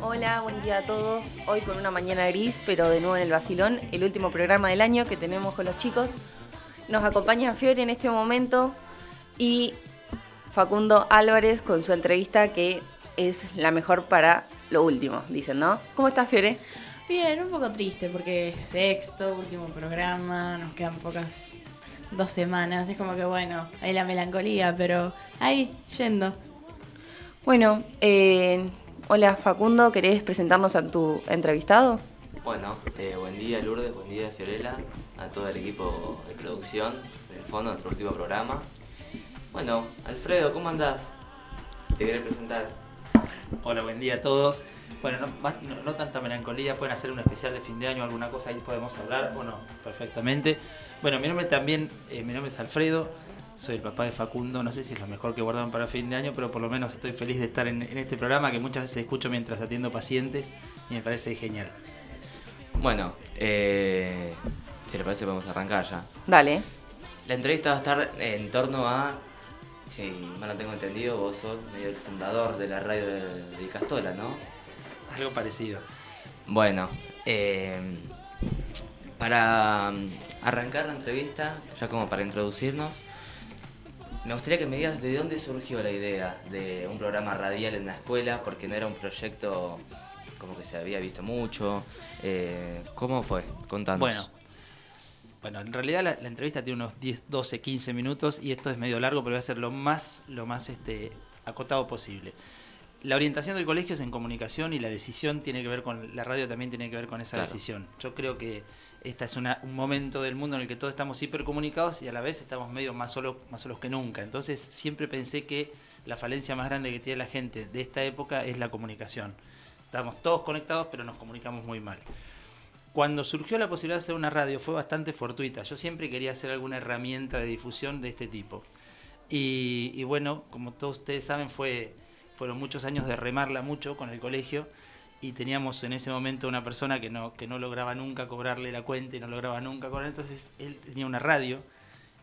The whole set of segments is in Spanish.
Hola, buen día a todos. Hoy con una mañana gris, pero de nuevo en el Basilón, el último programa del año que tenemos con los chicos. Nos acompaña Fiore en este momento y Facundo Álvarez con su entrevista que es la mejor para lo último, dicen, ¿no? ¿Cómo estás, Fiore? Bien, un poco triste porque es sexto, último programa, nos quedan pocas dos semanas. Es como que bueno, hay la melancolía, pero ahí, yendo. Bueno, eh, hola Facundo, ¿querés presentarnos a tu entrevistado? Bueno, eh, buen día Lourdes, buen día Fiorella, a todo el equipo de producción, del fondo, nuestro último programa. Bueno, Alfredo, ¿cómo andás? Si te querés presentar. Hola, buen día a todos. Bueno, no, más- no- no tanta melancolía, pueden hacer un especial de fin de año, alguna cosa ahí podemos hablar, o no, perfectamente. Bueno, mi nombre también, eh, mi nombre es Alfredo, soy el papá de Facundo, no sé si es lo mejor que guardaron para fin de año, pero por lo menos estoy feliz de estar en, en este programa que muchas veces escucho mientras atiendo pacientes y me parece genial. Bueno, eh, si les parece podemos arrancar ya. Dale. La entrevista va a estar en torno a, si mal no tengo entendido, vos sos medio el fundador de la radio de, de Castola, ¿no? Algo parecido. Bueno, eh, para mm, arrancar la entrevista, ya como para introducirnos, me gustaría que me digas de dónde surgió la idea de un programa radial en la escuela, porque no era un proyecto como que se había visto mucho. Eh, ¿Cómo fue? Contanos. Bueno, bueno, en realidad la, la entrevista tiene unos 10, 12, 15 minutos y esto es medio largo, pero voy a ser lo más, lo más este, acotado posible. La orientación del colegio es en comunicación y la decisión tiene que ver con, la radio también tiene que ver con esa Claro. decisión. Yo creo que esta es una- un momento del mundo en el que todos estamos hipercomunicados y a la vez estamos medio más solos, más solos que nunca. Entonces siempre pensé que la falencia más grande que tiene la gente de esta época es la comunicación. Estamos todos conectados, pero nos comunicamos muy mal. Cuando surgió la posibilidad de hacer una radio fue bastante fortuita. Yo siempre quería hacer alguna herramienta de difusión de este tipo. Y, y bueno, como todos ustedes saben, fue, fueron muchos años de remarla mucho con el colegio y teníamos en ese momento una persona que no, que no lograba nunca cobrarle la cuenta y no lograba nunca cobrar. Entonces él tenía una radio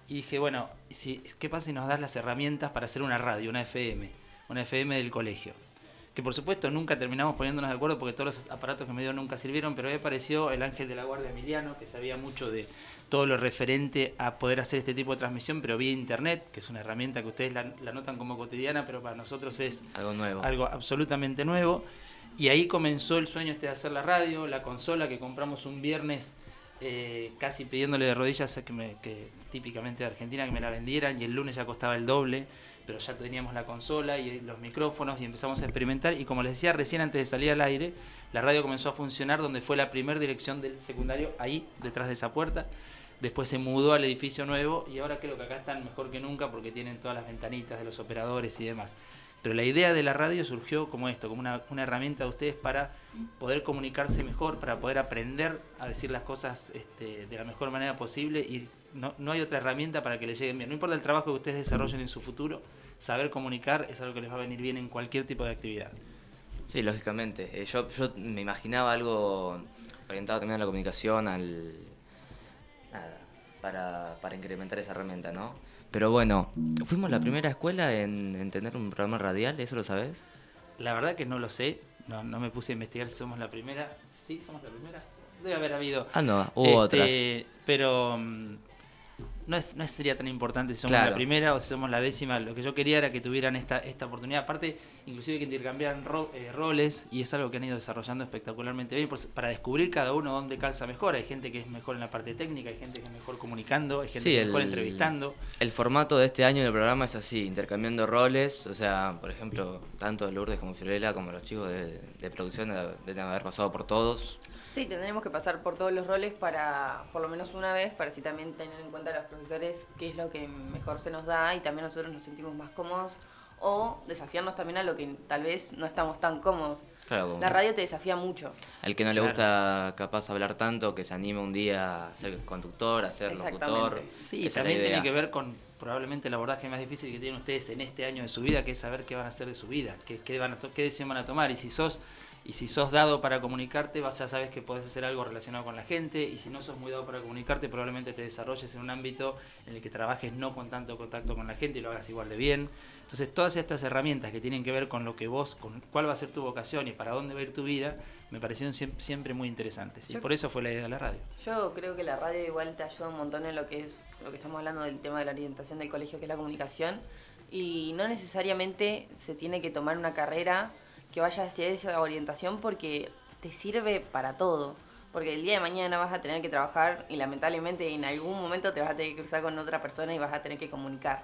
y dije, bueno, si, ¿qué pasa si nos das las herramientas para hacer una radio, una FM, una FM del colegio? que por supuesto nunca terminamos poniéndonos de acuerdo porque todos los aparatos que me dio nunca sirvieron, pero ahí apareció el ángel de la guardia Emiliano, que sabía mucho de todo lo referente a poder hacer este tipo de transmisión, pero vía internet, que es una herramienta que ustedes la, la notan como cotidiana, pero para nosotros es Algo nuevo. algo absolutamente nuevo. Y ahí comenzó el sueño este de hacer la radio, la consola que compramos un viernes eh, casi pidiéndole de rodillas que, me- que típicamente de Argentina que me la vendieran y el lunes ya costaba el doble, pero ya teníamos la consola y los micrófonos y empezamos a experimentar y como les decía recién antes de salir al aire, la radio comenzó a funcionar donde fue la primera dirección del secundario, ahí detrás de esa puerta. Después se mudó al edificio nuevo y ahora creo que acá están mejor que nunca porque tienen todas las ventanitas de los operadores y demás. Pero la idea de la radio surgió como esto, como una, una herramienta de ustedes para poder comunicarse mejor, para poder aprender a decir las cosas este, de la mejor manera posible y no, no hay otra herramienta para que les lleguen bien. No importa el trabajo que ustedes desarrollen en su futuro, saber comunicar es algo que les va a venir bien en cualquier tipo de actividad. Sí, lógicamente. Eh, yo, yo me imaginaba algo orientado también a la comunicación, al para, para incrementar esa herramienta, ¿no? Pero bueno, fuimos la primera escuela en, en tener un programa radial, ¿eso lo sabes? La verdad que no lo sé, no, no me puse a investigar si somos la primera. Sí, somos la primera. Debe haber habido. Ah, no, hubo otras. Este, Pero mm, no, es, no sería tan importante si somos la primera o si somos la décima. Lo que yo quería era que tuvieran esta, esta oportunidad. Aparte, inclusive que intercambiaran ro- eh, roles y es algo que han ido desarrollando espectacularmente bien por- para descubrir cada uno dónde calza mejor. Hay gente que es mejor en la parte técnica, hay gente que es mejor comunicando, hay gente Sí, que es mejor el- entrevistando. El formato de este año del programa es así, intercambiando roles, o sea, por ejemplo, tanto Lourdes como Fiorella como los chicos de, de producción deben haber pasado por todos. Sí, tendremos que pasar por todos los roles para, por lo menos una vez, para así también tener en cuenta a los profesores qué es lo que mejor se nos da y también nosotros nos sentimos más cómodos o desafiarnos también a lo que tal vez no estamos tan cómodos. Claro, La radio te desafía mucho. al que no le Claro. gusta capaz hablar tanto, que se anime un día a ser conductor, a ser locutor. Exactamente. Sí, Esa también tiene que ver con probablemente el abordaje más difícil que tienen ustedes en este año de su vida, que es saber qué van a hacer de su vida, qué, qué, van a to- qué decisión van a tomar. Y si sos Y si sos dado para comunicarte, vas, ya sabes que podés hacer algo relacionado con la gente. Y si no sos muy dado para comunicarte, probablemente te desarrolles en un ámbito en el que trabajes no con tanto contacto con la gente y lo hagas igual de bien. Entonces, todas estas herramientas que tienen que ver con lo que vos, con cuál va a ser tu vocación y para dónde va a ir tu vida, me parecieron siem- siempre muy interesantes. Y por eso fue la idea de la radio. Yo creo que la radio igual te ayuda un montón en lo que es lo que estamos hablando del tema de la orientación del colegio, que es la comunicación. Y no necesariamente se tiene que tomar una carrera que vaya hacia esa orientación porque te sirve para todo. Porque el día de mañana vas a tener que trabajar y lamentablemente en algún momento te vas a tener que cruzar con otra persona y vas a tener que comunicar.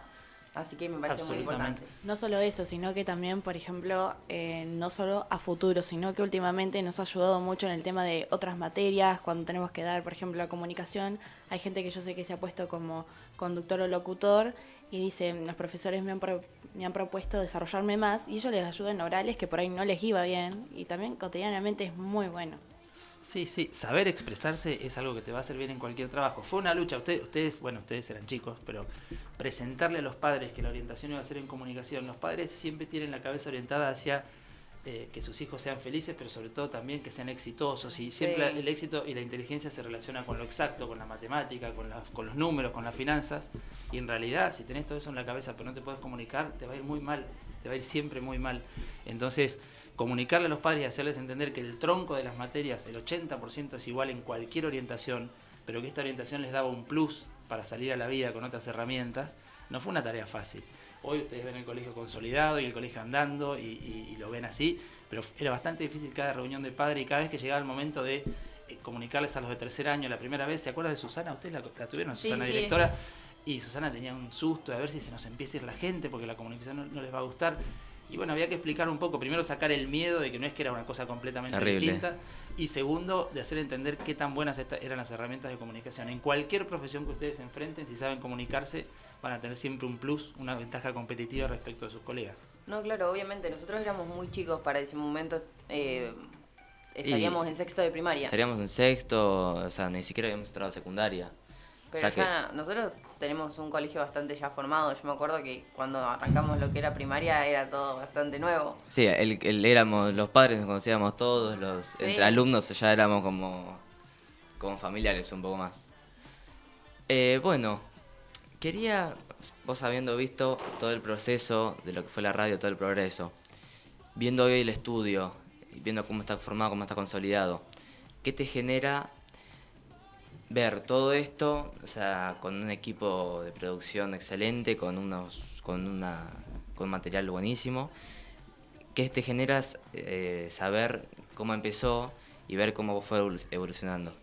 Así que me parece muy importante. No solo eso, sino que también, por ejemplo, eh, no solo a futuro, sino que últimamente nos ha ayudado mucho en el tema de otras materias, cuando tenemos que dar, por ejemplo, la comunicación. Hay gente que yo sé que se ha puesto como conductor o locutor y dice, los profesores me han, pro- me han propuesto desarrollarme más y ellos les ayudan orales que por ahí no les iba bien y también cotidianamente es muy bueno. Sí, sí, saber expresarse es algo que te va a bien en cualquier trabajo. Fue una lucha, ustedes, ustedes, bueno, ustedes eran chicos, pero presentarle a los padres que la orientación iba a ser en comunicación, los padres siempre tienen la cabeza orientada hacia eh, que sus hijos sean felices, pero sobre todo también que sean exitosos. Y siempre Sí. el éxito y la inteligencia se relaciona con lo exacto, con la matemática, con, con los números, con las finanzas. Y en realidad, si tenés todo eso en la cabeza pero no te puedes comunicar, te va a ir muy mal, te va a ir siempre muy mal. Entonces, comunicarle a los padres y hacerles entender que el tronco de las materias, el 80% es igual en cualquier orientación, pero que esta orientación les daba un plus para salir a la vida con otras herramientas, no fue una tarea fácil. Hoy ustedes ven el colegio consolidado y el colegio andando y, y- y lo ven así, pero era bastante difícil cada reunión de padre y cada vez que llegaba el momento de eh, comunicarles a los de tercer año la primera vez. ¿Se acuerdan de Susana? ¿Ustedes la, la tuvieron, Susana, sí. directora? Y Susana tenía un susto de ver si se nos empieza a ir la gente porque la comunicación no, no les va a gustar. Y bueno, había que explicar un poco, primero sacar el miedo de que no es que era una cosa completamente Terrible. distinta, y segundo, de hacer entender qué tan buenas esta- eran las herramientas de comunicación. En cualquier profesión que ustedes se enfrenten, si saben comunicarse, van a tener siempre un plus, una ventaja competitiva respecto de sus colegas. No, claro, obviamente. Nosotros éramos muy chicos para ese momento. eh, estaríamos en sexto de primaria. Estaríamos en sexto, o sea, ni siquiera habíamos entrado a secundaria. Pero o sea que- ya nosotros tenemos un colegio bastante ya formado. Yo me acuerdo que cuando arrancamos lo que era primaria era todo bastante nuevo. Sí, el, el- éramos, los padres nos conocíamos todos, los Sí. entre alumnos ya éramos como, como familiares un poco más. Eh, bueno, quería, vos habiendo visto todo el proceso de lo que fue la radio, todo el progreso, viendo hoy el estudio, viendo cómo está formado, cómo está consolidado, ¿qué te genera ver todo esto, o sea, con un equipo de producción excelente, con unos, con una, con material buenísimo? ¿Qué te generas eh, saber cómo empezó y ver cómo fue evolu- evolucionando?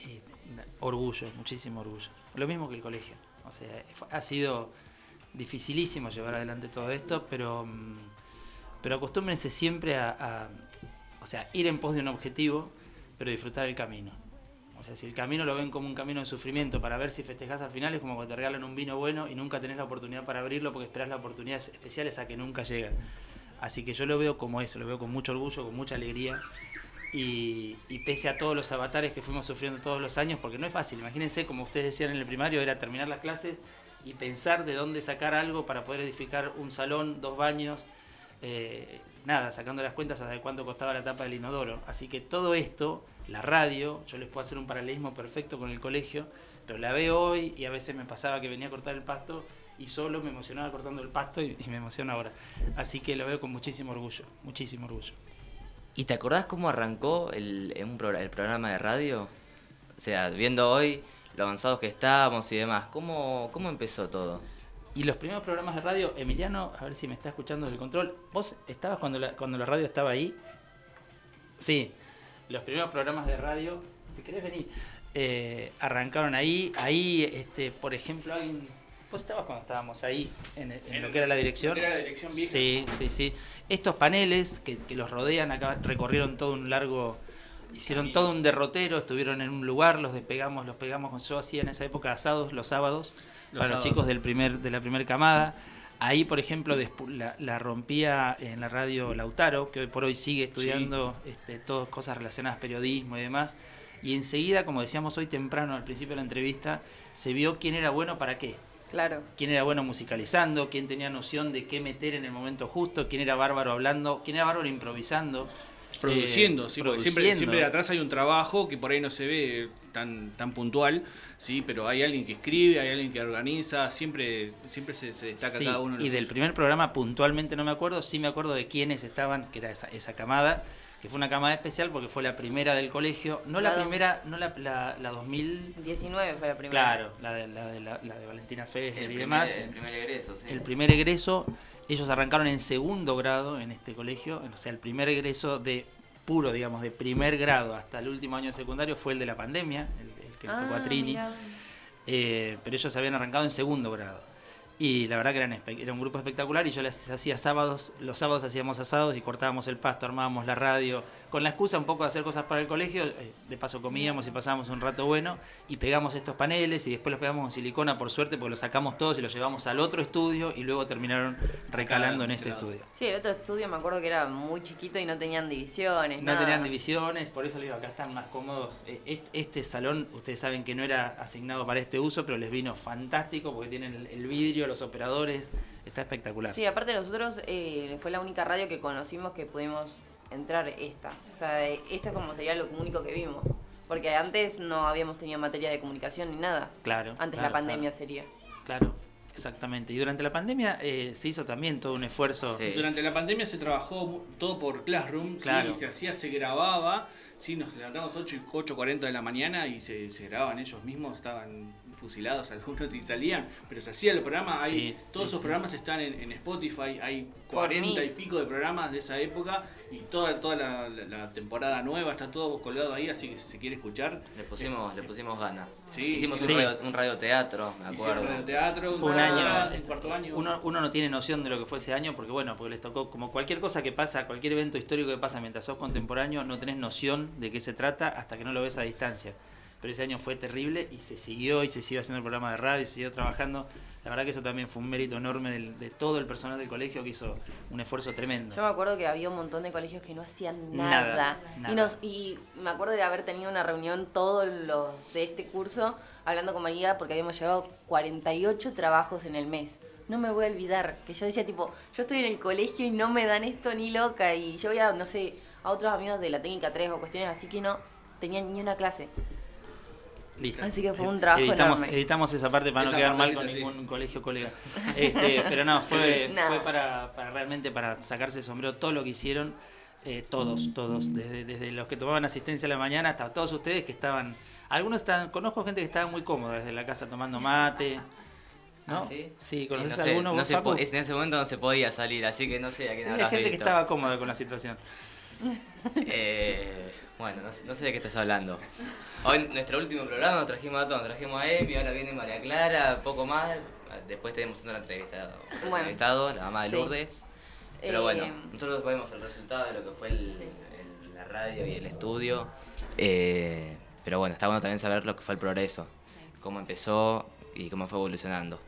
Orgullo, muchísimo orgullo. Lo mismo que el colegio. O sea, ha sido dificilísimo llevar adelante todo esto, pero, mm, pero acostúmbrense siempre a, a- o sea, ir en pos de un objetivo, pero disfrutar el camino. O sea, si el camino lo ven como un camino de sufrimiento para ver si festejás al final, es como cuando te regalan un vino bueno y nunca tenés la oportunidad para abrirlo porque esperás la oportunidad especial esa que nunca llega. Así que yo lo veo como eso, lo veo con mucho orgullo, con mucha alegría. Y, y pese a todos los avatares que fuimos sufriendo todos los años, porque no es fácil, imagínense, como ustedes decían en el primario, era terminar las clases y pensar de dónde sacar algo para poder edificar un salón, dos baños, eh, nada, sacando las cuentas hasta de cuánto costaba la tapa del inodoro. Así que todo esto, la radio, yo les puedo hacer un paralelismo perfecto con el colegio, pero la veo hoy y a veces me pasaba que venía a cortar el pasto y solo me emocionaba cortando el pasto y, y me emociona ahora. Así que lo veo con muchísimo orgullo, muchísimo orgullo. ¿Y te acordás cómo arrancó el, el programa de radio? O sea, viendo hoy lo avanzados que estábamos y demás, ¿cómo, cómo empezó todo? Y los primeros programas de radio, Emiliano, a ver si me está escuchando del control, ¿vos estabas cuando la, cuando la radio estaba ahí? Sí, los primeros programas de radio, si querés venir, eh, arrancaron ahí. Ahí, este, por ejemplo, alguien... ¿Vos estabas cuando estábamos ahí, en, lo que era la dirección? era la dirección vieja. Sí, sí, sí. Estos paneles que, que los rodean acá recorrieron todo un largo... Hicieron todo un derrotero, estuvieron en un lugar, los despegamos, los pegamos yo hacía en esa época asados los sábados Los para los chicos del primer, de la primera camada. Ahí, por ejemplo, la rompía en la radio Lautaro, que hoy por hoy sigue estudiando este, todas cosas relacionadas a periodismo y demás. Y enseguida, como decíamos hoy temprano al principio de la entrevista, se vio quién era bueno para qué. Claro. Quién era bueno musicalizando, quién tenía noción de qué meter en el momento justo, quién era bárbaro hablando, quién era bárbaro improvisando. produciendo, Eh, sí, porque siempre, produciendo. siempre atrás hay un trabajo que por ahí no se ve tan, tan puntual, sí, pero hay alguien que escribe, hay alguien que organiza, siempre, siempre se, se destaca Sí, cada uno. en lo y del primer programa puntualmente no me acuerdo, sí me acuerdo de quiénes estaban, que era esa, esa camada, que fue una camada especial porque fue la primera del colegio, no la primera, no la, la, la 2000, 19 fue la primera. claro, la de, la de, la, la de Valentina Fez El y primer, demás, el primer egreso, sí. el primer egreso, ellos arrancaron en segundo grado en este colegio, o sea, el primer egreso de puro, digamos, de primer grado hasta el último año de secundario fue el de la pandemia, el, el que le tocó a Ah, Trini. Eh, pero ellos habían arrancado en segundo grado. Y la verdad que eran era un grupo espectacular y yo les hacía sábados, los sábados hacíamos asados y cortábamos el pasto, armábamos la radio, con la excusa un poco de hacer cosas para el colegio, eh, de paso comíamos y pasábamos un rato bueno y pegamos estos paneles y después los pegamos con silicona por suerte porque los sacamos todos y los llevamos al otro estudio y luego terminaron recalando en este estudio. Sí, el otro estudio me acuerdo que era muy chiquito y no tenían divisiones. No nada. tenían divisiones, por eso les digo, acá están más cómodos. Eh, est- Este salón, ustedes saben que no era asignado para este uso, pero les vino fantástico porque tienen el, el vidrio, los operadores, está espectacular. Sí, aparte nosotros eh, fue la única radio que conocimos que pudimos entrar esta. O sea, esta es como sería lo único que vimos. Porque antes no habíamos tenido materia de comunicación ni nada. Claro. Antes claro, la pandemia Claro, sería. claro, exactamente. Y durante la pandemia eh, se hizo también todo un esfuerzo. Sí. Durante la pandemia se trabajó todo por Classroom, ¿sí? Claro. y se hacía, se grababa, sí, nos levantamos 8 y 8.40 de la mañana y se, se grababan ellos mismos, estaban fusilados algunos y salían, pero se hacía el programa, hay, Sí, todos sí, esos sí. programas están en, en Spotify, hay Por 40 mí. y pico de programas de esa época y toda, toda la, la- la temporada nueva está todo colgado ahí, así que si se quiere escuchar, Le pusimos, le pusimos ganas. Sí, Hicimos sí. un, radio, un radioteatro, me acuerdo. teatro, Fue un año. un cuarto año. Uno, uno no tiene noción de lo que fue ese año porque, bueno, porque les tocó, como cualquier cosa que pasa, cualquier evento histórico que pasa mientras sos contemporáneo, no tenés noción de qué se trata hasta que no lo ves a distancia. Pero ese año fue terrible y se siguió y se siguió haciendo el programa de radio y se siguió trabajando. La verdad que eso también fue un mérito enorme del- de todo el personal del colegio que hizo un esfuerzo tremendo. Yo me acuerdo que había un montón de colegios que no hacían Nada, nada. nada. Y, nos, y me acuerdo de haber tenido una reunión todos los de este curso hablando con María porque habíamos llevado 48 trabajos en el mes. No me voy a olvidar que yo decía tipo, yo estoy en el colegio y no me dan esto ni loca y yo voy a, no sé, a otros amigos de la técnica 3 o cuestiones así que no tenían ni una clase. Listo. Así que fue un Eh, trabajo editamos, enorme. editamos esa parte para Esa no quedar mal con partecita, sí. ningún colegio colega. Este, pero no, fue, para, para realmente para sacarse el sombrero todo lo que hicieron, eh, todos, todos, desde, desde los que tomaban asistencia a la mañana hasta todos ustedes que estaban, algunos estaban, conozco gente que estaba muy cómoda desde la casa tomando mate. ¿no? Ah, ¿sí? Sí, ¿conoces no sé, alguno no se po- en ese momento no se podía salir, así que no sé a Sí, quién hay habrás gente que estaba cómoda con la situación. Eh, bueno, no sé, no sé de qué estás hablando. Hoy, en nuestro último programa, nos trajimos a todos. Nos trajimos a Emi, ahora viene María Clara, poco más. Después tenemos una entrevista, Bueno. entrevistado, la mamá de Sí. Lourdes. Pero Eh, bueno, nosotros después vemos el resultado de lo que fue el- Sí. el- la radio y el estudio. Eh, pero bueno, está bueno también saber lo que fue el progreso, cómo empezó y cómo fue evolucionando.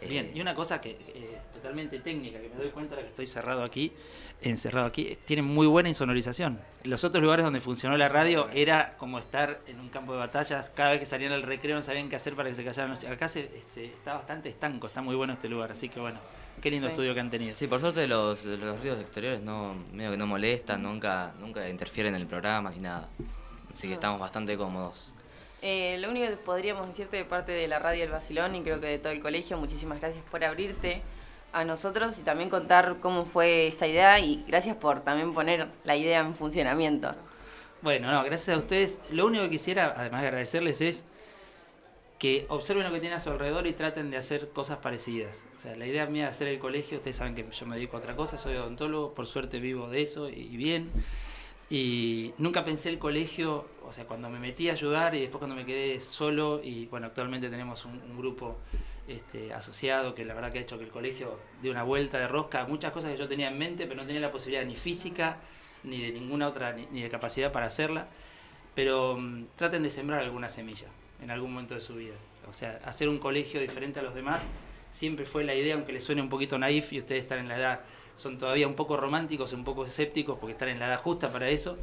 Bien, Eh, y una cosa que eh, totalmente técnica, que me doy cuenta de que estoy cerrado aquí, encerrado aquí, eh, tiene muy buena insonorización. Los otros lugares donde funcionó la radio era como estar en un campo de batallas, cada vez que salían al recreo no sabían qué hacer para que se callaran los chicos. Acá se, se- está bastante estanco, está muy bueno este lugar, así que bueno, qué lindo Sí. estudio que han tenido. Sí, por suerte los, los ruidos exteriores no, medio que no molestan, nunca, nunca interfieren en el programa ni nada. Así que Ah. estamos bastante cómodos. Eh, lo único que podríamos decirte de parte de la radio El Basilón y creo que de todo el colegio, muchísimas gracias por abrirte a nosotros y también contar cómo fue esta idea y gracias por también poner la idea en funcionamiento. Bueno, no, gracias a ustedes. Lo único que quisiera, además de agradecerles, es que observen lo que tienen a su alrededor y traten de hacer cosas parecidas. O sea, la idea mía de hacer el colegio, ustedes saben que yo me dedico a otra cosa, soy odontólogo, por suerte vivo de eso y bien. Y nunca pensé el colegio, o sea, cuando me metí a ayudar y después cuando me quedé solo, y bueno, actualmente tenemos un, un grupo este, asociado que la verdad que ha hecho que el colegio dé una vuelta de rosca muchas cosas que yo tenía en mente, pero no tenía la posibilidad ni física, ni de ninguna otra, ni, ni de capacidad para hacerla. Pero mm, traten de sembrar alguna semilla en algún momento de su vida. O sea, hacer un colegio diferente a los demás siempre fue la idea, aunque les suene un poquito naif y ustedes están en la edad, son todavía un poco románticos, un poco escépticos porque están en la edad justa para eso,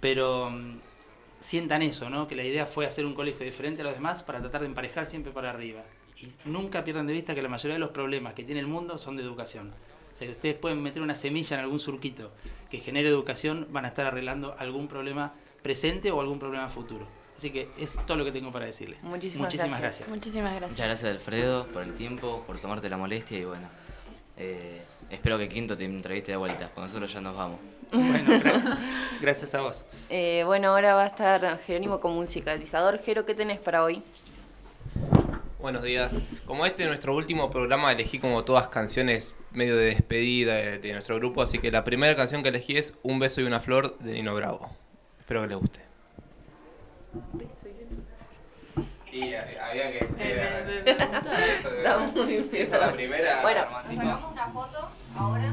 pero mm, sientan eso, ¿no? Que la idea fue hacer un colegio diferente a los demás para tratar de emparejar siempre para arriba. Y nunca pierdan de vista que la mayoría de los problemas que tiene el mundo son de educación. O sea, que ustedes pueden meter una semilla en algún surquito que genere educación, van a estar arreglando algún problema presente o algún problema futuro. Así que es todo lo que tengo para decirles. Muchísimas gracias. gracias. Muchísimas gracias. Muchas gracias Alfredo por el tiempo, por tomarte la molestia y bueno, eh, espero que Quinto te entreviste de vuelta, porque nosotros ya nos vamos. Bueno, gra- gracias a vos. Eh, bueno, ahora va a estar Jerónimo como musicalizador. Jero, ¿qué tenés para hoy? Buenos días. Como este es nuestro último programa, elegí como todas canciones medio de despedida de, de nuestro grupo, así que la primera canción que elegí es Un beso y una flor de Nino Bravo. Espero que les guste. Sí, había que Está muy bien. Esa es la primera Bueno, nos sacamos una foto ahora.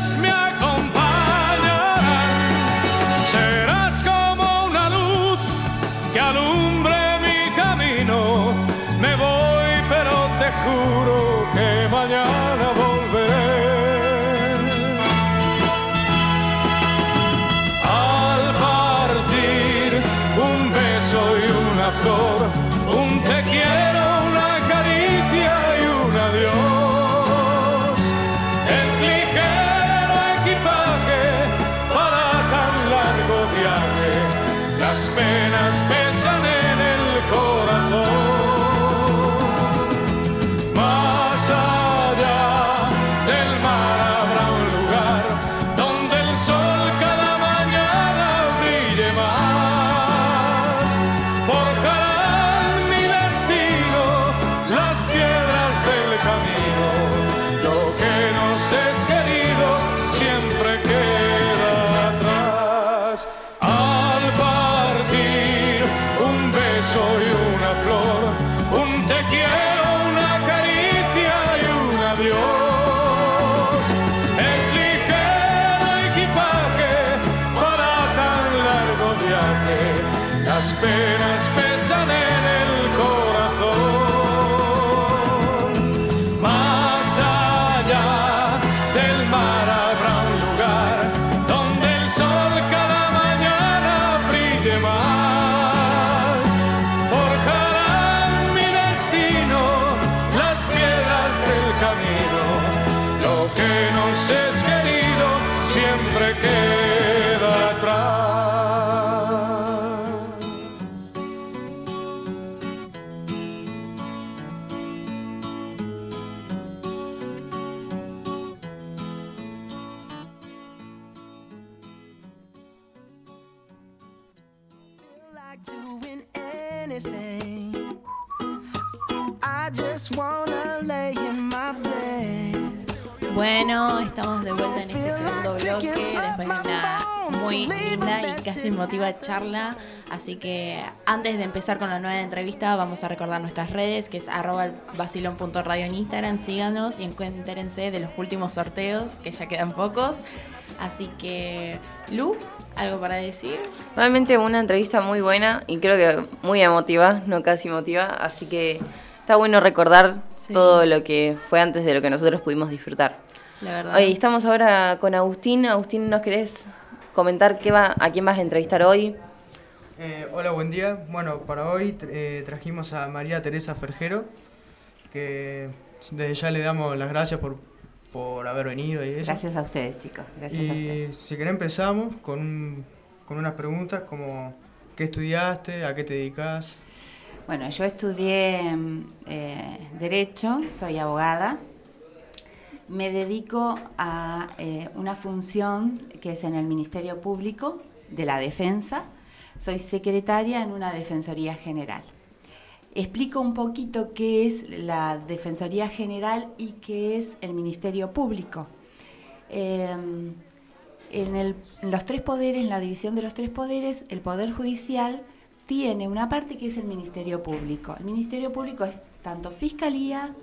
Bueno, estamos de vuelta en este segundo bloque después de una muy linda y casi emotiva charla. Así que antes de empezar con la nueva entrevista, vamos a recordar nuestras redes, que es arroba vacilón.radio en Instagram. Síganos y encuéntrense de los últimos sorteos, que ya quedan pocos. Así que, Lu, ¿algo para decir? Realmente una entrevista muy buena y creo que muy emotiva, no casi emotiva, así que está bueno recordar Sí. todo lo que fue antes de lo que nosotros pudimos disfrutar. La verdad. Hoy estamos ahora con Agustín. Agustín, ¿nos querés comentar qué va, a quién vas a entrevistar hoy? Eh, hola, buen día. Bueno, para hoy eh, trajimos a María Teresa Ferjero, que desde ya le damos las gracias por, por haber venido y eso. Gracias a ustedes, chicos. Gracias a ustedes. Y si querés empezamos con, un- con unas preguntas como ¿qué estudiaste? ¿A qué te dedicas? Bueno, yo estudié mm, eh, Derecho, soy abogada. Me dedico a eh, una función que es en el Ministerio Público de la Defensa. Soy secretaria en una Defensoría General. Explico un poquito qué es la Defensoría General y qué es el Ministerio Público. Eh, en, el- los tres poderes, en la división de los tres poderes, el Poder Judicial tiene una parte que es el Ministerio Público. El Ministerio Público es tanto Fiscalía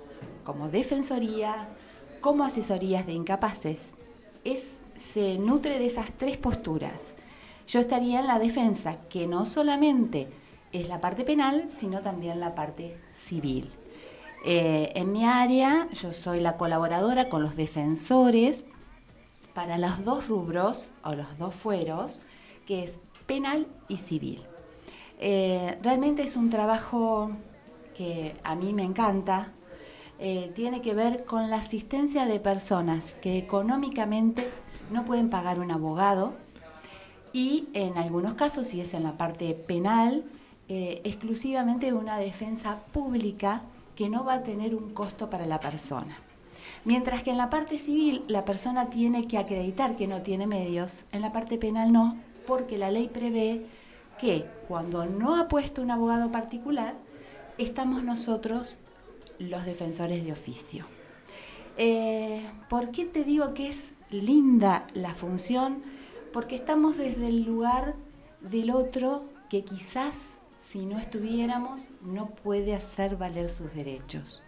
como Defensoría, como asesorías de incapaces. Es, se nutre de esas tres posturas. Yo estaría en la defensa, que no solamente es la parte penal, sino también la parte civil. Eh, en mi área, yo soy la colaboradora con los defensores para los dos rubros o los dos fueros, que es penal y civil. Eh, realmente es un trabajo que a mí me encanta. Eh, tiene que ver con la asistencia de personas que económicamente no pueden pagar un abogado y en algunos casos, si es en la parte penal, eh, exclusivamente una defensa pública que no va a tener un costo para la persona. Mientras que en la parte civil la persona tiene que acreditar que no tiene medios, en la parte penal no, porque la ley prevé que cuando no ha puesto un abogado particular, estamos nosotros los defensores de oficio. Eh, ¿Por qué te digo que es linda la función? Porque estamos desde el lugar del otro que quizás si no estuviéramos no puede hacer valer sus derechos.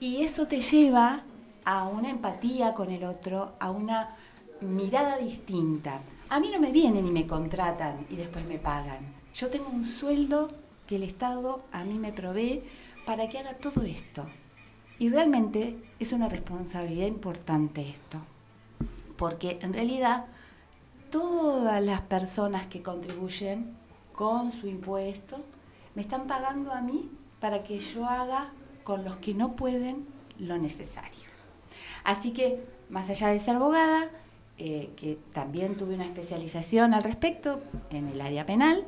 Y eso te lleva a una empatía con el otro, a una mirada distinta. A mí no me vienen y me contratan y después me pagan. Yo tengo un sueldo que el Estado a mí me provee para que haga todo esto. Y realmente es una responsabilidad importante esto. Porque en realidad todas las personas que contribuyen con su impuesto me están pagando a mí para que yo haga con los que no pueden lo necesario. Así que, más allá de ser abogada, eh, que también tuve una especialización al respecto en el área penal,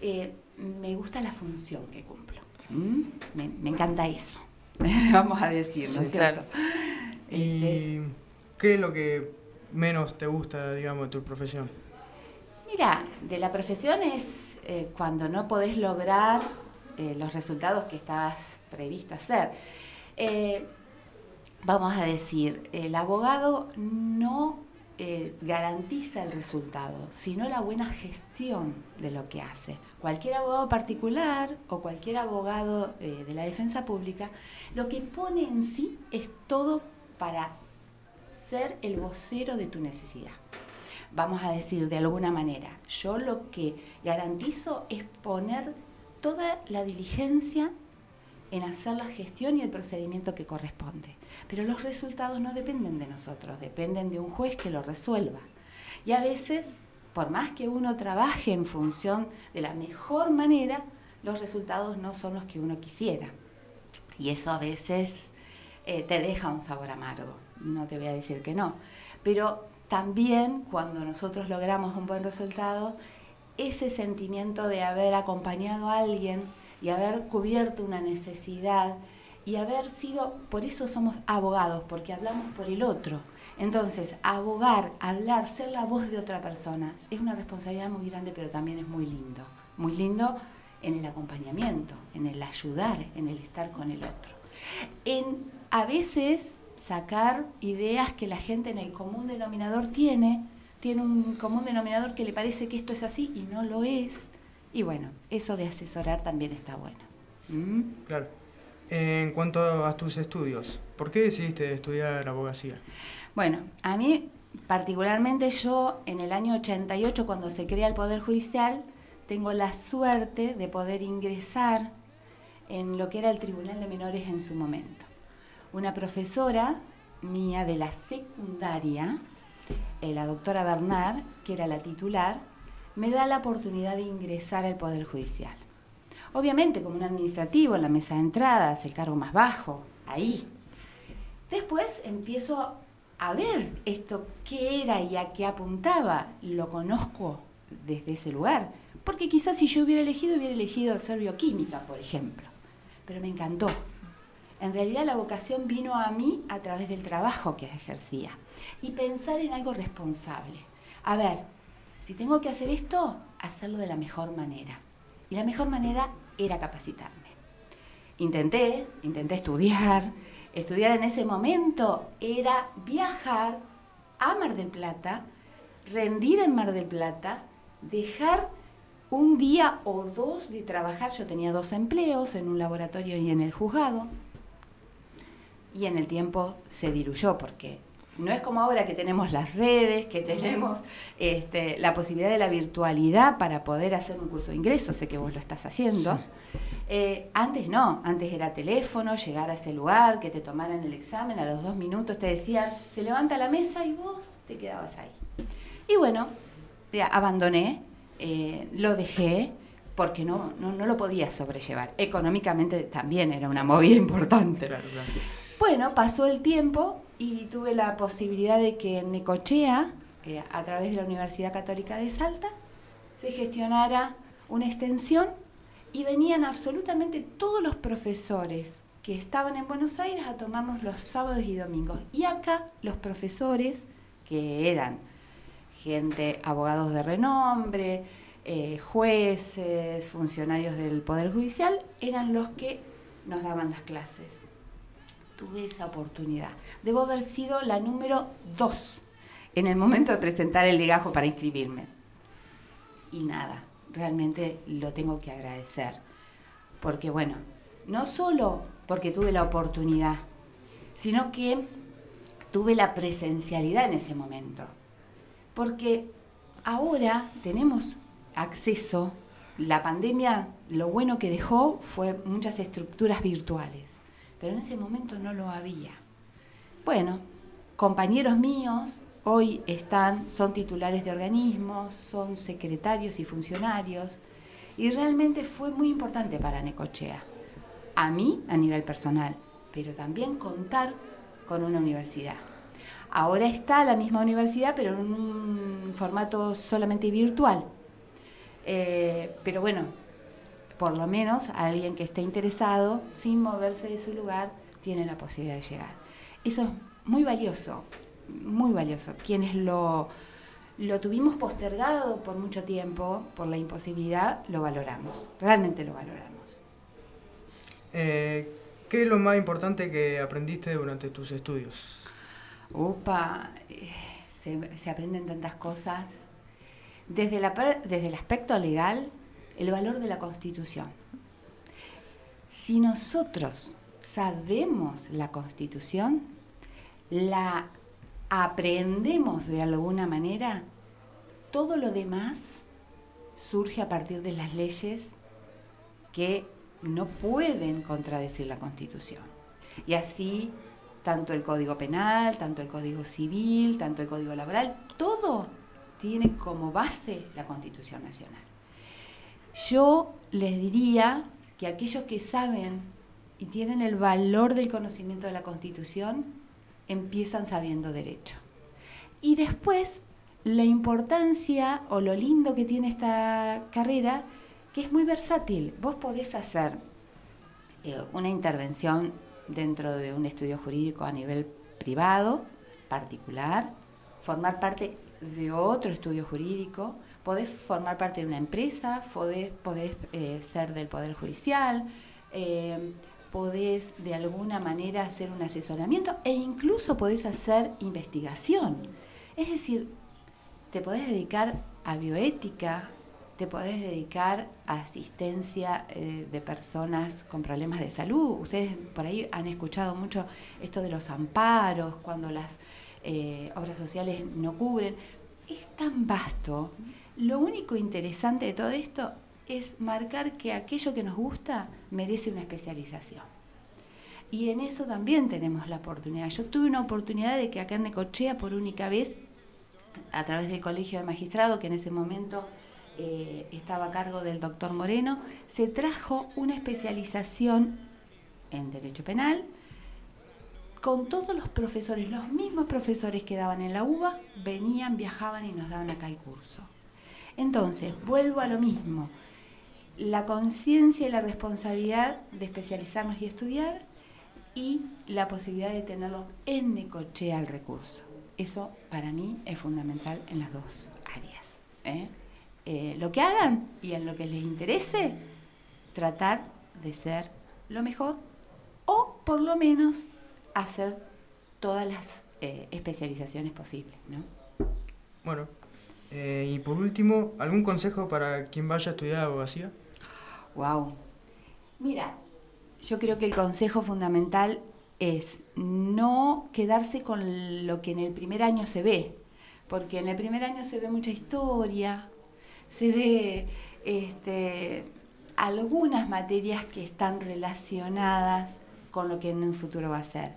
eh, me gusta la función que cumplo. ¿Mm? Me, me encanta eso, vamos a decir, ¿no Sí, cierto? ¿Y qué es lo que menos te gusta, digamos, de tu profesión? Mira, de la profesión es eh, cuando no podés lograr eh, los resultados que estabas previsto hacer. Eh, vamos a decir, el abogado no eh, garantiza el resultado, sino la buena gestión de lo que hace. Cualquier abogado particular o cualquier abogado eh, de la defensa pública, lo que pone en sí es todo para ser el vocero de tu necesidad vamos a decir de alguna manera. Yo lo que garantizo es poner toda la diligencia en hacer la gestión y el procedimiento que corresponde. Pero los resultados no dependen de nosotros, dependen de un juez que lo resuelva. Y a veces, por más que uno trabaje en función de la mejor manera, los resultados no son los que uno quisiera. Y eso a veces eh, te deja un sabor amargo, no te voy a decir que no. Pero también cuando nosotros logramos un buen resultado, ese sentimiento de haber acompañado a alguien y haber cubierto una necesidad y haber sido, por eso somos abogados, porque hablamos por el otro. Entonces, abogar, hablar, ser la voz de otra persona es una responsabilidad muy grande, pero también es muy lindo. Muy lindo en el acompañamiento, en el ayudar, en el estar con el otro. En a veces sacar ideas que la gente en el común denominador tiene, tiene un común denominador que le parece que esto es así y no lo es. Y bueno, eso de asesorar también está bueno. ¿Mm? Claro. En cuanto a tus estudios, ¿por qué decidiste estudiar abogacía? Bueno, a mí particularmente yo en el año 88 cuando se crea el Poder Judicial tengo la suerte de poder ingresar en lo que era el Tribunal de Menores en su momento. Una profesora mía de la secundaria, eh, la doctora Bernard, que era la titular, me da la oportunidad de ingresar al Poder Judicial. Obviamente como un administrativo en la mesa de entradas, el cargo más bajo, ahí. Después empiezo a ver esto qué era y a qué apuntaba. Lo conozco desde ese lugar. Porque quizás si yo hubiera elegido, hubiera elegido ser bioquímica, por ejemplo. Pero me encantó. En realidad la vocación vino a mí a través del trabajo que ejercía. Y pensar en algo responsable. A ver, si tengo que hacer esto, hacerlo de la mejor manera. Y la mejor manera era capacitarme. Intenté, intenté estudiar. Estudiar en ese momento era viajar a Mar del Plata, rendir en Mar del Plata, dejar un día o dos de trabajar. Yo tenía dos empleos en un laboratorio y en el juzgado. Y en el tiempo se diluyó porque no es como ahora que tenemos las redes, que tenemos este, la posibilidad de la virtualidad para poder hacer un curso de ingreso, sé que vos lo estás haciendo. Eh, antes no, antes era teléfono, llegar a ese lugar, que te tomaran el examen, a los dos minutos te decían, se levanta la mesa y vos te quedabas ahí. Y bueno, ya abandoné, eh, lo dejé porque no, no, no lo podía sobrellevar. Económicamente también era una movida importante. Bueno, pasó el tiempo y tuve la posibilidad de que en Necochea, eh, a través de la Universidad Católica de Salta, se gestionara una extensión y venían absolutamente todos los profesores que estaban en Buenos Aires a tomarnos los sábados y domingos. Y acá los profesores, que eran gente, abogados de renombre, eh, jueces, funcionarios del Poder Judicial, eran los que nos daban las clases tuve esa oportunidad. Debo haber sido la número dos en el momento de presentar el legajo para inscribirme. Y nada, realmente lo tengo que agradecer. Porque bueno, no solo porque tuve la oportunidad, sino que tuve la presencialidad en ese momento. Porque ahora tenemos acceso, la pandemia lo bueno que dejó fue muchas estructuras virtuales pero en ese momento no lo había. Bueno, compañeros míos hoy están, son titulares de organismos, son secretarios y funcionarios, y realmente fue muy importante para Necochea, a mí a nivel personal, pero también contar con una universidad. Ahora está la misma universidad, pero en un formato solamente virtual. Eh, pero bueno, por lo menos alguien que esté interesado, sin moverse de su lugar, tiene la posibilidad de llegar. Eso es muy valioso, muy valioso. Quienes lo, lo tuvimos postergado por mucho tiempo, por la imposibilidad, lo valoramos, realmente lo valoramos. Eh, ¿Qué es lo más importante que aprendiste durante tus estudios? Upa, eh, se, se aprenden tantas cosas. Desde, la, desde el aspecto legal, el valor de la Constitución. Si nosotros sabemos la Constitución, la aprendemos de alguna manera, todo lo demás surge a partir de las leyes que no pueden contradecir la Constitución. Y así, tanto el Código Penal, tanto el Código Civil, tanto el Código Laboral, todo tiene como base la Constitución Nacional. Yo les diría que aquellos que saben y tienen el valor del conocimiento de la Constitución, empiezan sabiendo derecho. Y después, la importancia o lo lindo que tiene esta carrera, que es muy versátil. Vos podés hacer eh, una intervención dentro de un estudio jurídico a nivel privado, particular, formar parte de otro estudio jurídico, podés formar parte de una empresa, podés, podés eh, ser del Poder Judicial, eh, podés de alguna manera hacer un asesoramiento e incluso podés hacer investigación. Es decir, te podés dedicar a bioética, te podés dedicar a asistencia eh, de personas con problemas de salud. Ustedes por ahí han escuchado mucho esto de los amparos, cuando las eh, obras sociales no cubren. Es tan vasto. Lo único interesante de todo esto es marcar que aquello que nos gusta merece una especialización. Y en eso también tenemos la oportunidad. Yo tuve una oportunidad de que acá en Necochea, por única vez, a través del Colegio de Magistrado, que en ese momento eh, estaba a cargo del doctor Moreno, se trajo una especialización en Derecho Penal con todos los profesores, los mismos profesores que daban en la UBA, venían, viajaban y nos daban acá el curso. Entonces, vuelvo a lo mismo, la conciencia y la responsabilidad de especializarnos y estudiar y la posibilidad de tenerlo en Necochea el recurso. Eso para mí es fundamental en las dos áreas. ¿eh? Eh, lo que hagan y en lo que les interese, tratar de ser lo mejor o por lo menos hacer todas las eh, especializaciones posibles. ¿no? Bueno, eh, y por último, ¿algún consejo para quien vaya a estudiar abogacía? Wow. Mira, yo creo que el consejo fundamental es no quedarse con lo que en el primer año se ve, porque en el primer año se ve mucha historia, se ve este, algunas materias que están relacionadas con lo que en un futuro va a ser.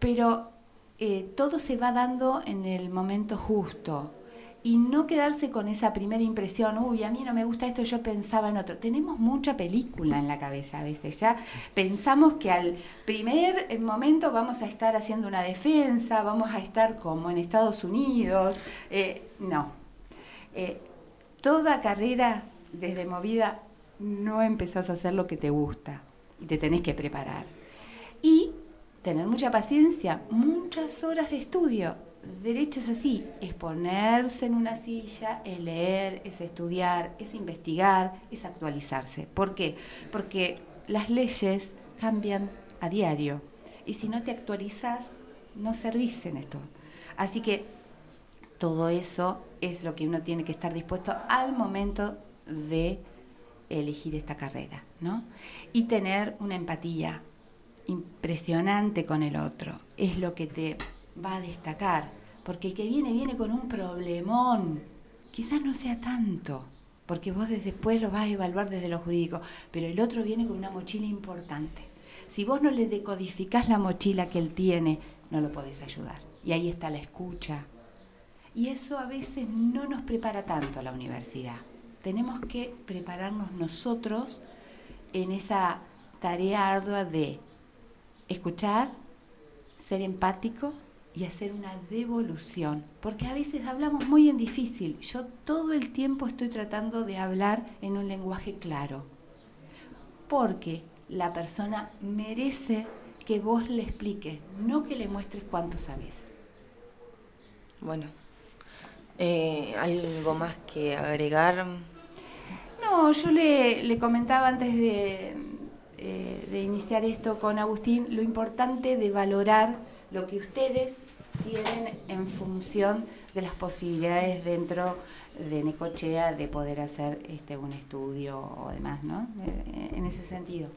Pero eh, todo se va dando en el momento justo y no quedarse con esa primera impresión, uy, a mí no me gusta esto, yo pensaba en otro. Tenemos mucha película en la cabeza a veces, ya pensamos que al primer momento vamos a estar haciendo una defensa, vamos a estar como en Estados Unidos. Eh, no. Eh, toda carrera desde movida no empezás a hacer lo que te gusta y te tenés que preparar. Y tener mucha paciencia, muchas horas de estudio. Derecho es así, es ponerse en una silla, es leer, es estudiar, es investigar, es actualizarse. ¿Por qué? Porque las leyes cambian a diario y si no te actualizas, no servís en esto. Así que todo eso es lo que uno tiene que estar dispuesto al momento de elegir esta carrera, ¿no? Y tener una empatía impresionante con el otro, es lo que te va a destacar, porque el que viene viene con un problemón, quizás no sea tanto, porque vos desde después lo vas a evaluar desde lo jurídico, pero el otro viene con una mochila importante. Si vos no le decodificás la mochila que él tiene, no lo podés ayudar. Y ahí está la escucha. Y eso a veces no nos prepara tanto a la universidad. Tenemos que prepararnos nosotros en esa tarea ardua de escuchar, ser empático y hacer una devolución, porque a veces hablamos muy en difícil. Yo todo el tiempo estoy tratando de hablar en un lenguaje claro, porque la persona merece que vos le expliques, no que le muestres cuánto sabes. Bueno, eh, ¿algo más que agregar? No, yo le, le comentaba antes de, eh, de iniciar esto con Agustín lo importante de valorar lo que ustedes tienen en función de las posibilidades dentro de Necochea de poder hacer este un estudio o demás, ¿no? Eh, en ese sentido.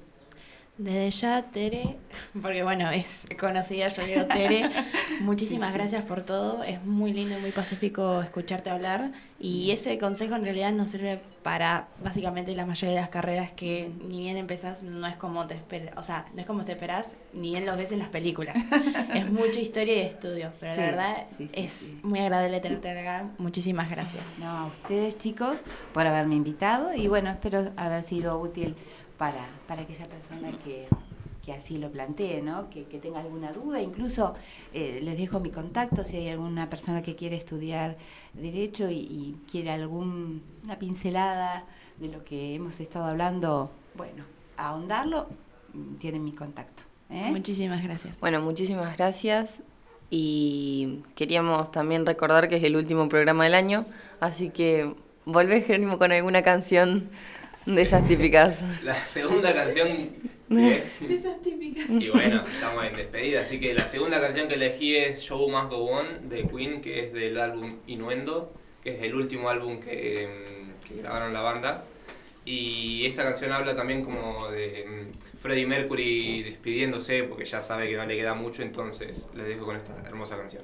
Desde ya, Tere, porque bueno, es conocida, yo digo Tere, muchísimas Sí, sí. gracias por todo, es muy lindo y muy pacífico escucharte hablar. Y ese consejo en realidad nos sirve para básicamente la mayoría de las carreras que ni bien empezás no es como te esperas, o sea, no es como te esperás, ni bien lo ves en las películas, es mucha historia y estudio, pero Sí, la verdad es muy agradable tenerte acá, muchísimas gracias. No, a ustedes chicos por haberme invitado y bueno, espero haber sido útil para, para aquella persona que, que así lo plantee, ¿no? que, que tenga alguna duda. Incluso eh, les dejo mi contacto si hay alguna persona que quiere estudiar derecho y, y quiere alguna pincelada de lo que hemos estado hablando, bueno, ahondarlo, tienen mi contacto. ¿eh? Muchísimas gracias. Bueno, muchísimas gracias. Y queríamos también recordar que es el último programa del año, así que volvés, Jerónimo, con alguna canción de esas típicas. La segunda canción. De esas típicas. Y bueno, estamos en despedida. Así que la segunda canción que elegí es Show Must Go On de Queen, que es del álbum Innuendo, que es el último álbum que, mm, que grabaron la banda. Y esta canción habla también como de mm, Freddie Mercury despidiéndose porque ya sabe que no le queda mucho, entonces les dejo con esta hermosa canción.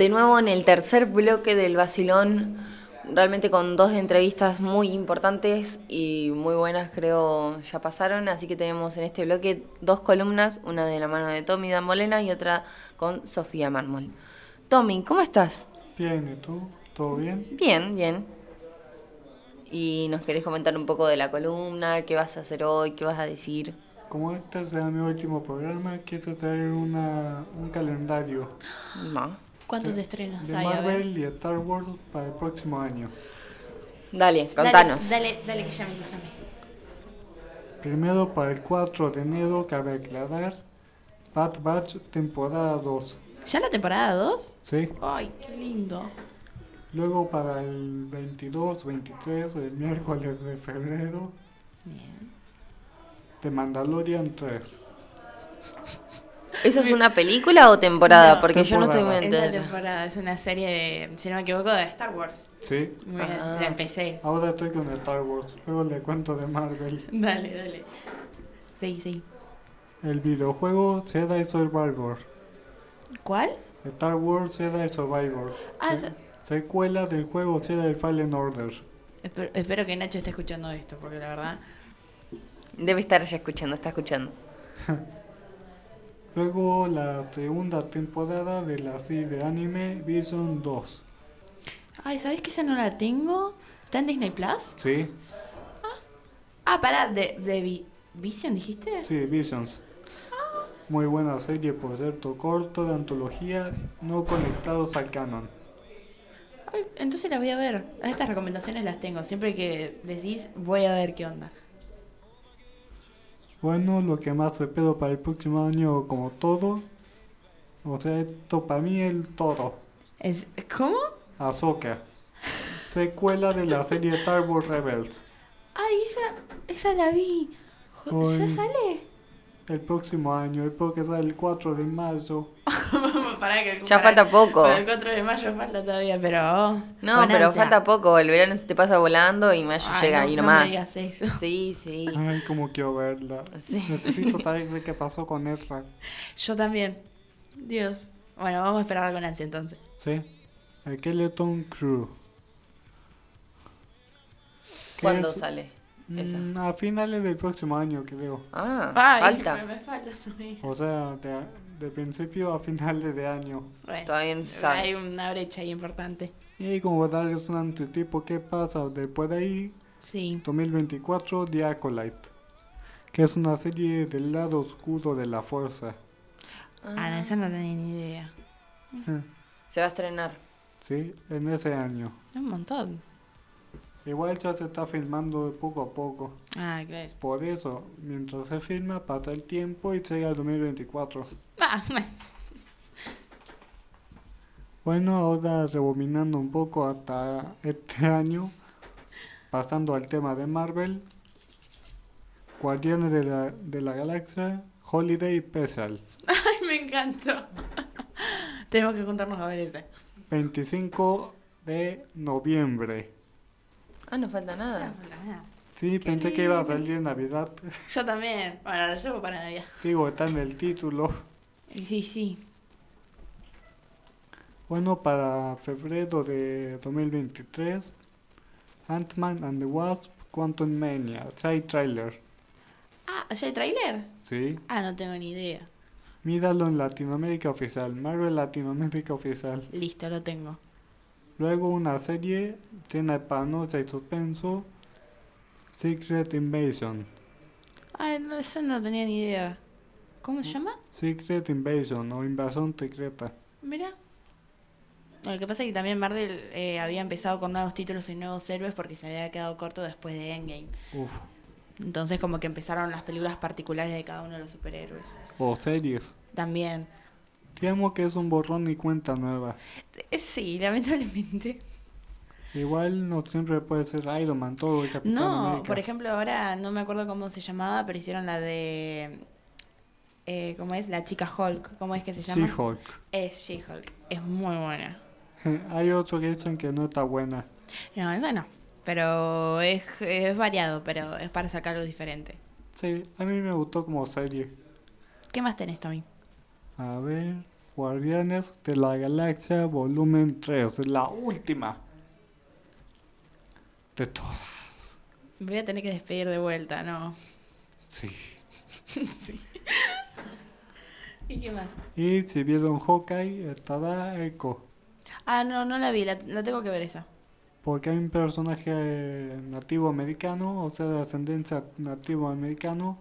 de nuevo en el tercer bloque del Basilón, realmente con dos entrevistas muy importantes y muy buenas creo ya pasaron, así que tenemos en este bloque dos columnas, una de la mano de Tommy Dan Molena y otra con Sofía Mármol. Tommy, ¿cómo estás? Bien, ¿y tú? ¿Todo bien? Bien, bien. ¿Y nos querés comentar un poco de la columna? ¿Qué vas a hacer hoy? ¿Qué vas a decir? Como este es mi último programa, quise traer una, un calendario. No. ¿Cuántos de- estrenos de hay? Marvel y Star Wars para el próximo año. Dale, contanos. Dale, dale, dale que ya me entusiasmé. Primero para el 4 de enero, cabe aclarar, Bad Batch temporada 2. ¿Ya la temporada 2? ¿Sí? Ay, qué lindo. Luego para el 22, 23, el miércoles de febrero, The Mandalorian 3. ¿Eso es una película o temporada? No, Porque yo no estoy muy temporada. Es la entera. temporada, es una serie de, si no me equivoco, de Star Wars. ¿Sí? Muy Ah. la empecé. Ahora estoy con Star Wars, luego le cuento de Marvel. Dale, dale. Sí, sí. El videojuego Jedi Survivor. ¿Cuál? Star Wars Jedi Survivor. Ah, Se- ya- secuela del juego Jedi Fallen Order. Espero, espero que Nacho esté escuchando esto, porque la verdad. Debe estar ya escuchando, está escuchando. Luego la segunda temporada de la serie de anime Vision 2. Ay, ¿sabes que esa no la tengo? ¿Está en Disney Plus? Sí, Ah, pará, de, de Vi- Vision, dijiste? sí, Visions. Muy buena serie, por cierto, corto de antología, no conectados al canon. Ay, entonces la voy a ver. Estas recomendaciones las tengo. Siempre que decís, voy a ver qué onda. Bueno, lo que más espero para el próximo año, como todo, o sea, esto para mí el todo. Es, ¿Cómo? Ahsoka. Secuela de la serie Star Wars Rebels. Ay, esa, esa la vi. ¿Ya Ay. sale? El próximo año, espero que sea el 4 de mayo. Pará que Ya para- falta poco. Para el 4 de mayo falta todavía, pero. oh, No, pero ansia. falta poco. El verano se te pasa volando y mayo Ay, llega no, ahí no nomás. me digas eso. Sí, sí. Ay, como quiero verla. Sí. Necesito saber qué pasó con Ezra. Yo también. Dios. Bueno, vamos a esperar con ansia entonces. Sí. El Skeleton Crew. ¿Qué ¿Cuándo es? sale? Esa. Mm, a finales del próximo año, creo. Ah, Ay, falta. Me, me falta todavía. O sea, de, de principio a finales de año. Bueno, Todavía no hay una brecha ahí importante. Y ahí como darles un anticipo qué pasa después de ahí, Sí. 2024, The Acolyte. Que es una serie del lado oscuro de la fuerza. Ah, no, esa no tenía ni idea. Se va a estrenar. Sí, en ese año. Un montón. Igual ya se está filmando de poco a poco. Ah, claro. Por eso, mientras se filma, pasa el tiempo y llega el 2024. Ah, Bueno, ahora rebobinando un poco hasta este año, pasando al tema de Marvel, Guardianes de la, de la Galaxia, Holiday Special, Ay, me encantó. Tenemos que juntarnos a ver ese. 25 de noviembre. Ah, no falta nada. No falta nada. Sí, pensé que iba a salir en Navidad. Yo también. Bueno, lo reservo para Navidad. Digo, está en el título. Sí, sí. Bueno, para febrero de 2023, Ant-Man and the Wasp, Quantum Mania, hay trailer. Ah, ¿ya hay tráiler? Sí, Ah, no tengo ni idea. míralo en Latinoamérica Oficial, Marvel Latinoamérica Oficial. Listo, lo tengo. Luego una serie llena de paranoia y suspenso, Secret Invasion. Ay, no, eso no tenía ni idea. ¿Cómo se llama? Secret Invasion o Invasión Secreta. Mira. Lo que pasa es que también Marvel eh, había empezado con nuevos títulos y nuevos héroes porque se había quedado corto después de Endgame. Uf. Entonces como que empezaron las películas particulares de cada uno de los superhéroes. O series. También. Digamos que es un borrón y cuenta nueva. Eh, Sí, lamentablemente. Igual no siempre puede ser Iron Man, todo el Capitán No, América. por ejemplo, ahora no me acuerdo cómo se llamaba, pero hicieron la de... Eh, ¿Cómo es? La chica Hulk. ¿Cómo es que se llama? She-Hulk. Es She-Hulk. Es muy buena. Hay otro que dicen que no está buena. No, esa no. Pero es, es variado, pero es para sacar algo diferente. Sí, a mí me gustó como serie. ¿Qué más tenés, Tommy? A ver, Guardianes de la Galaxia Volumen 3, la última. De todas. Me voy a tener que despedir de vuelta, ¿no? Sí. sí. ¿Y qué más? Y si vieron Hawkeye, estará Echo. Ah, no, no la vi, la, la tengo que ver esa. Porque hay un personaje nativo americano, o sea, de ascendencia nativo americano,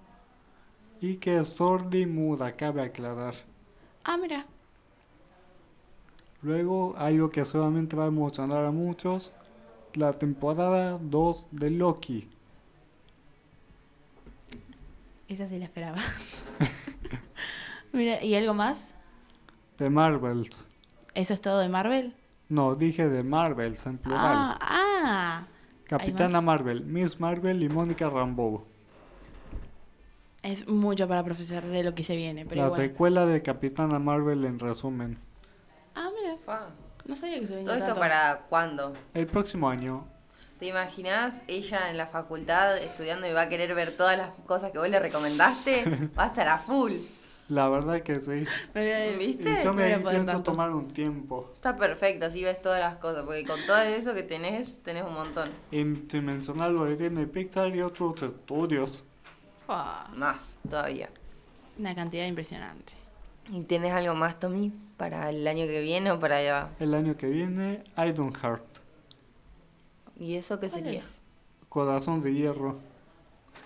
y que es sorda y muda, cabe aclarar. Ah, mira. Luego, algo que seguramente va a emocionar a muchos, la temporada 2 de Loki. Esa sí la esperaba. mira, ¿y algo más? De Marvels. ¿Eso es todo de Marvel? No, dije de Marvels en plural. Ah, ah. ¿Hay Capitana? Marvel, Miss Marvel y Mónica Rambeau. Es mucho para profesar de lo que se viene, pero la igual. secuela de Capitana Marvel en resumen. Ah, mira. No sabía que se venía ¿Todo esto tanto. para cuándo? El próximo año. ¿Te imaginas ella en la facultad estudiando y va a querer ver todas las cosas que vos le recomendaste? Va a estar a full. La verdad que sí. ¿Viste? Y yo me a poder pienso tanto. tomar un tiempo. Está perfecto, así ves todas las cosas, porque con todo eso que tenés, tenés un montón. Mencionar lo de Disney Pixar y otros estudios. Fua, Más todavía. Una cantidad impresionante. ¿Y tenés algo más, Tommy, para el año que viene o para allá? El año que viene, Ironheart. ¿Y eso qué ¿Cuál sería? es? Corazón de Hierro.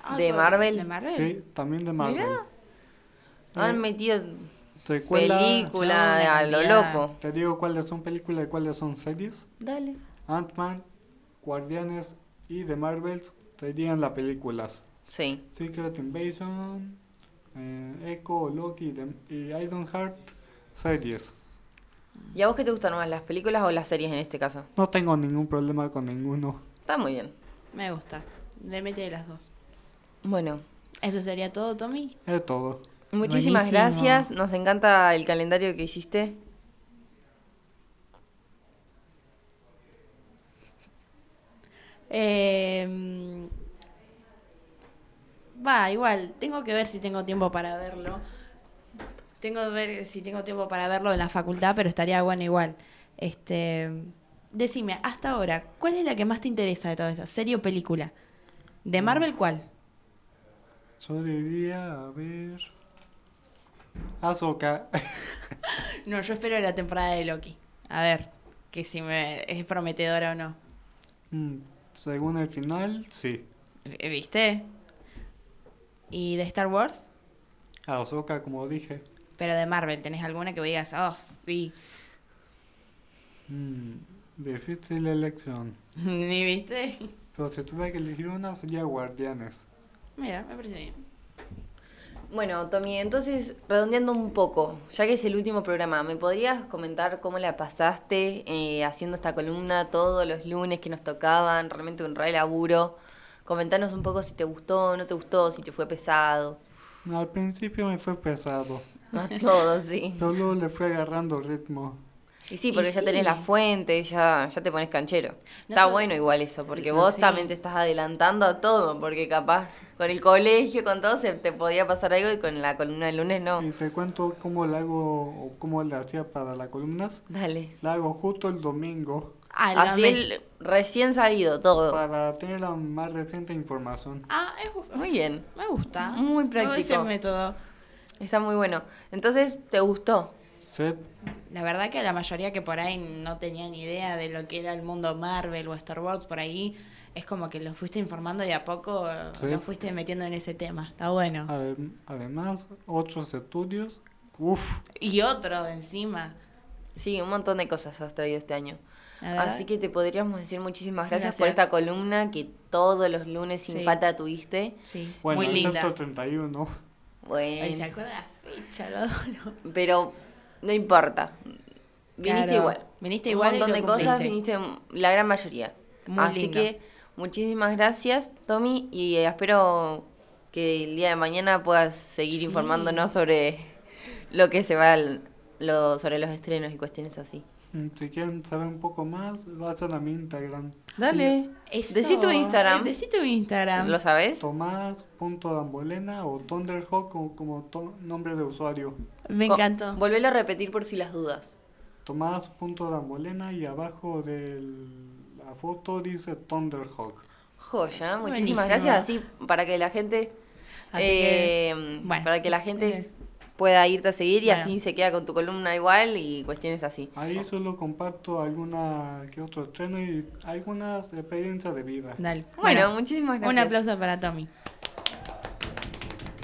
Ah, ¿De ¿de Marvel? ¿De Marvel? Sí, también de Marvel. Mirá. Han Eh, metido secuela- película Ya, a lo loco. Te digo cuáles son películas y cuáles son series. Dale. Ant-Man, Guardianes y The Marvels serían las películas. Sí. Secret Invasion, eh, Echo, Loki y Ironheart, series. ¿Y a vos qué te gustan más, las películas o las series en este caso? No tengo ningún problema con ninguno. Está muy bien. Me gusta. Le mete de las dos. Bueno, ¿Eso sería todo, Tommy? Es todo. muchísimas Buenísimo. gracias. Nos encanta el calendario que hiciste. Eh, Va, igual, tengo que ver si tengo tiempo para verlo. Tengo que ver si tengo tiempo para verlo en la facultad, pero estaría bueno igual. Este, decime, hasta ahora, ¿cuál es la que más te interesa de todas esas? ¿Serie o película? ¿De Marvel cuál? Yo diría, a ver. Ahsoka. No, yo espero la temporada de Loki. A ver, que si me es prometedora o no. Mm, Según el final, sí. ¿Viste? ¿Y de Star Wars? Ahsoka, como dije. Pero de Marvel, ¿tenés alguna que digas, oh, sí? Mm, difícil elección. ¿Ni viste? Pero si tuviera que elegir una, sería Guardianes. Mira, me parece bien. Bueno, Tommy, entonces, redondeando un poco, ya que es el último programa, ¿me podrías comentar cómo la pasaste eh, haciendo esta columna todos los lunes que nos tocaban? Realmente un re laburo. Comentanos un poco si te gustó, no te gustó, si te fue pesado. Al principio me fue pesado. A todos, sí. Luego le fue agarrando ritmo. Y sí, porque Y ya sí. tenés la fuente, ya, ya te pones canchero. No Está solo- bueno igual eso, porque Eso vos sí. también te estás adelantando a todo, porque capaz con el colegio, con todo, se te podía pasar algo y con la columna del lunes no. Y te cuento cómo le hago o cómo le hacía para las columnas. Dale. La hago justo el domingo Ah, la Así el recién salido todo. para tener la más reciente información. Ah, es- Muy bien. me gusta. Muy práctico. ese método. Está muy bueno. Entonces, ¿te gustó? Sí, La verdad que la mayoría que por ahí no tenía ni idea de lo que era el mundo Marvel o Star Wars por ahí, es como que lo fuiste informando y a poco Sí. lo fuiste metiendo en ese tema. Está bueno. Adem- además, otros estudios. Uf, Y otro de encima. Sí, un montón de cosas has traído este año. Así que te podríamos decir muchísimas gracias, por esta columna que todos los lunes sin Sí. falta tuviste. Sí, bueno, muy linda. excepto 31. Bueno, Ay, ¿Se acuerda la fecha? Lo adoro. pero no importa. Viniste Claro. igual. Viniste Un igual y montón lo de cosas, viniste la gran mayoría. Muy Así que muchísimas gracias, Tommy, y espero que el día de mañana puedas seguir Sí. informándonos sobre lo que se va, al- lo, sobre los estrenos y cuestiones así. Mm, Si quieren saber un poco más, vayan a mi Instagram. Dale. Eso. Decí tu Instagram. Eh, Decí tu Instagram. ¿Lo sabes? Tomás.dambolena o Thunderhawk como, como to- nombre de usuario. Me Co- encantó. Volvelo a repetir por si las dudas. Tomás.dambolena y abajo del la foto dice Thunderhawk. Joya, Buenísimo. muchísimas gracias. Así para que la gente, Así que, eh, bueno, para que la gente eh, pueda irte a seguir y bueno. así se queda con tu columna igual y cuestiones así. Ahí solo comparto alguna que otro estreno y algunas experiencias de vida. Dale. Bueno, muchísimas Un gracias. aplauso para Tommy.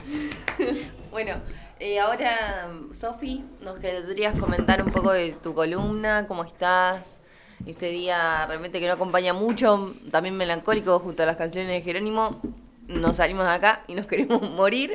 Bueno, eh, ahora, Sofi, nos querrías comentar un poco de tu columna, cómo estás. Este día realmente que no acompaña mucho, también melancólico junto a las canciones de Jerónimo. Nos salimos de acá y nos queremos morir,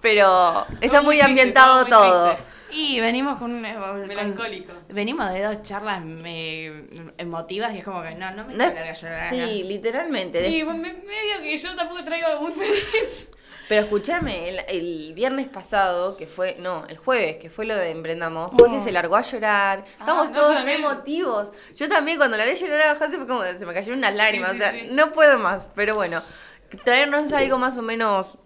pero está muy triste, ambientado todo muy todo. triste. Y venimos con, eh, con- Melancólico. venimos de dos charlas eh, emotivas y es como que no, no me No quiero es- largar a llorar. Sí, literalmente. Me- medio que yo tampoco traigo algo muy feliz. Pero escúchame, el, el viernes pasado, que fue, no, el jueves, que fue lo de Emprendamos, José se largó a llorar, estamos Oh. no, todos re también. emotivos. Yo también cuando la vi llorar a José fue como, se me cayeron unas lágrimas, Sí, sí, o sea, sí. no puedo más, pero bueno, traernos algo más o menos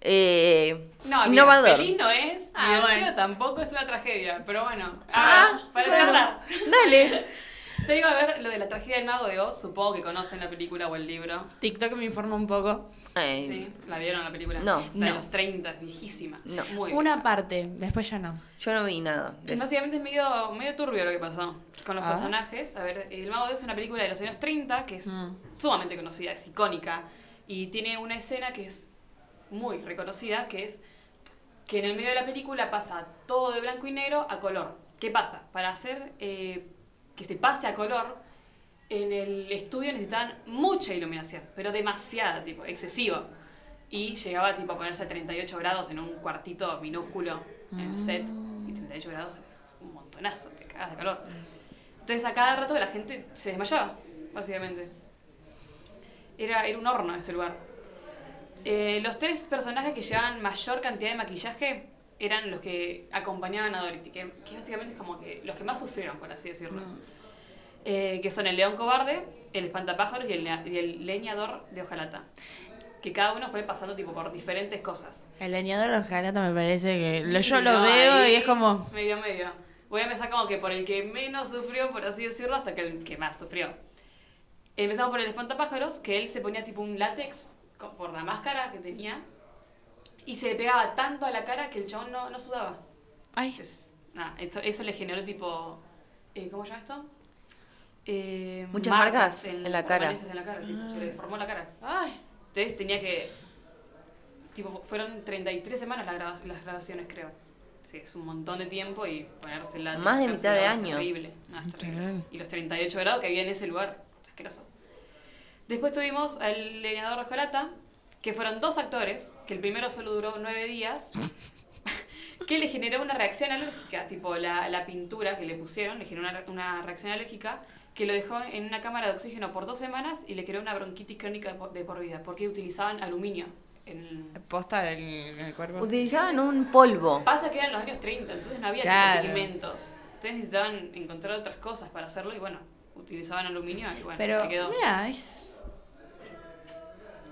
eh, No, mira, innovador. feliz no es, Ah, divertido bueno. tampoco es una tragedia, pero bueno, Ah, ah, para bueno. charlar. Dale. Te digo a ver lo de la tragedia del mago de Oz, supongo que conocen la película o el libro. TikTok me informa un poco. Sí, ¿la vieron la película? No. La de los 30, es viejísima. No. Muy Una parte, después ya no. Yo no vi nada. de Es eso. Básicamente es medio, medio turbio lo que pasó con los Ah. personajes. A ver, El Mago de Oz es una película de los años 30 que es Mm. sumamente conocida, es icónica. Y tiene una escena que es muy reconocida, que es que en el medio de la película pasa todo de blanco y negro a color. ¿Qué pasa? Para hacer eh, que se pase a color, en el estudio necesitaban mucha iluminación, pero demasiada, tipo, excesivo. Y llegaba tipo a ponerse a 38 grados en un cuartito minúsculo en el set. Y 38 grados es un montonazo, te cagas de calor. Entonces a cada rato la gente se desmayaba, básicamente. Era, era un horno ese lugar. Eh, los tres personajes que llevaban mayor cantidad de maquillaje eran los que acompañaban a Dorothy, que, que básicamente es como que los que más sufrieron, por así decirlo. Eh, que son el león cobarde, el espantapájaros y el, y el leñador de hojalata. Que cada uno fue pasando tipo por diferentes cosas. El leñador de hojalata me parece que lo- yo Sí, lo no, veo y es como... Medio, medio. Voy a empezar como que por el que menos sufrió, por así decirlo, hasta que el que más sufrió. Empezamos por el espantapájaros, que él se ponía tipo un látex por la máscara que tenía. Y se le pegaba tanto a la cara que el chabón no, no sudaba. Ay, Entonces, eso, eso le generó tipo. eh, ¿Cómo se llama esto? Eh, Muchas marcas en la cara. en la cara, tipo, se le deformó la cara. ay. Entonces tenía que. Tipo, fueron 33 semanas las, graba- las grabaciones, creo. Sí, es un montón de tiempo y ponerse la Más de mitad de año. terrible. No, terrible. Y los 38 grados que había en ese lugar, asqueroso. Después tuvimos al leñador de Jolata, que fueron dos actores, que el primero solo duró nueve días, que le generó una reacción alérgica, tipo la, la pintura que le pusieron, le generó una, una reacción alérgica que lo dejó en una cámara de oxígeno por dos semanas y le creó una bronquitis crónica de por, de por vida, porque utilizaban aluminio. En... Posta del en el cuerpo. Utilizaban un polvo. Pasa que eran los años 30, entonces no había Claro. pigmentos. Entonces necesitaban encontrar otras cosas para hacerlo y bueno, utilizaban aluminio y bueno, Pero, quedó. mira, es...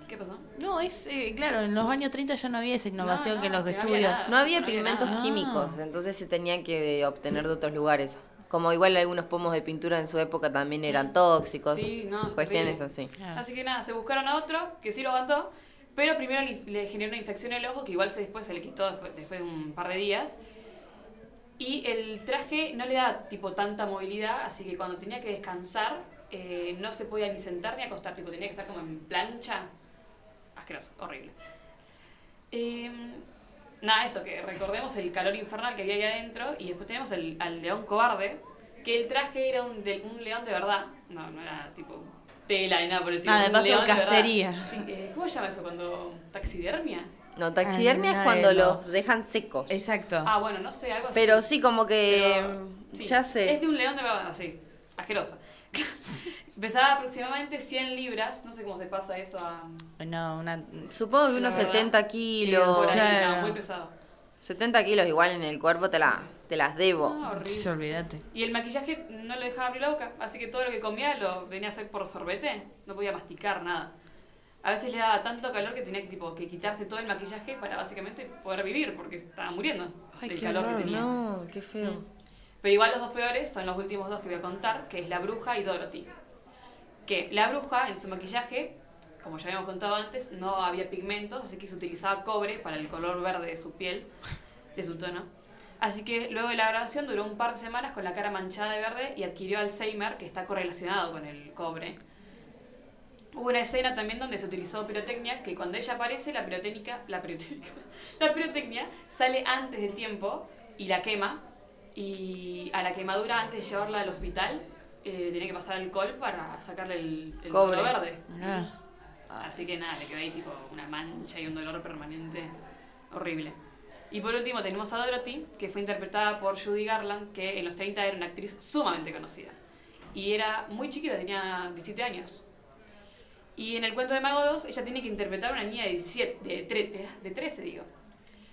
¿Qué pasó? No, es... eh, claro, en los años 30 ya no había esa innovación no, que en los que no había estudios. nada. No había pigmentos nada. químicos, entonces se tenía que obtener de otros lugares. Como igual algunos pomos de pintura en su época también eran tóxicos. Sí, no, es cuestiones terrible. así. Claro. Así que nada, se buscaron a otro que sí lo aguantó, pero primero le, le generó una infección en el ojo que igual se, después se le quitó después, después de un par de días. Y el traje no le da tipo tanta movilidad, así que cuando tenía que descansar eh, no se podía ni sentar ni acostar, tipo tenía que estar como en plancha. Asqueroso, horrible. Eh, nada, eso, que recordemos el calor infernal que había ahí adentro y después tenemos el, al león cobarde, que el traje era un, de, un león de verdad, no, no era tipo tela ni nada por el estilo, Ah, de paso, cacería. Sí, eh, ¿Cómo se llama eso? Cuando taxidermia. No, taxidermia Ah, es cuando no. los dejan secos. Exacto. Ah, bueno, no sé, algo así. Pero sí, como que. Pero, sí, ya sé. Es de un león de verdad, así, asqueroso. Pesaba aproximadamente 100 libras, no sé cómo se pasa eso a... No, una... Supongo que unos verdad. 70 Sí, kilos. claro. no, muy pesado. 70 kilos igual en el cuerpo te, la, te las debo. No, horrible. Sí, olvídate. Y el maquillaje no lo dejaba abrir la boca, así que todo lo que comía lo venía a hacer por sorbete, no podía masticar nada. A veces le daba tanto calor que tenía que, tipo, que quitarse todo el maquillaje para básicamente poder vivir, porque estaba muriendo Ay, del qué calor horror, que tenía. No, qué feo. Mm. Pero igual los dos peores son los últimos dos que voy a contar, que es la bruja y Dorothy. que la bruja en su maquillaje, como ya habíamos contado antes, no había pigmentos, así que se utilizaba cobre para el color verde de su piel, de su tono. Así que luego de la grabación duró un par de semanas con la cara manchada de verde y adquirió Alzheimer, que está correlacionado con el cobre. Hubo una escena también donde se utilizó pirotecnia, que cuando ella aparece, la pirotécnica, la pirotécnica, la pirotecnia sale antes de tiempo y la quema. Y a la quemadura, antes de llevarla al hospital, eh, tenía que pasar alcohol para sacarle el, el tono verde. Ah. Así que nada, le quedó ahí tipo una mancha y un dolor permanente horrible. Y por último tenemos a Dorothy, que fue interpretada por Judy Garland, que en los 30 era una actriz sumamente conocida. Y era muy chiquita, tenía 17 años. Y en el cuento de Mago 2, ella tiene que interpretar a una niña de, 17, de, tre- de, de 13, digo.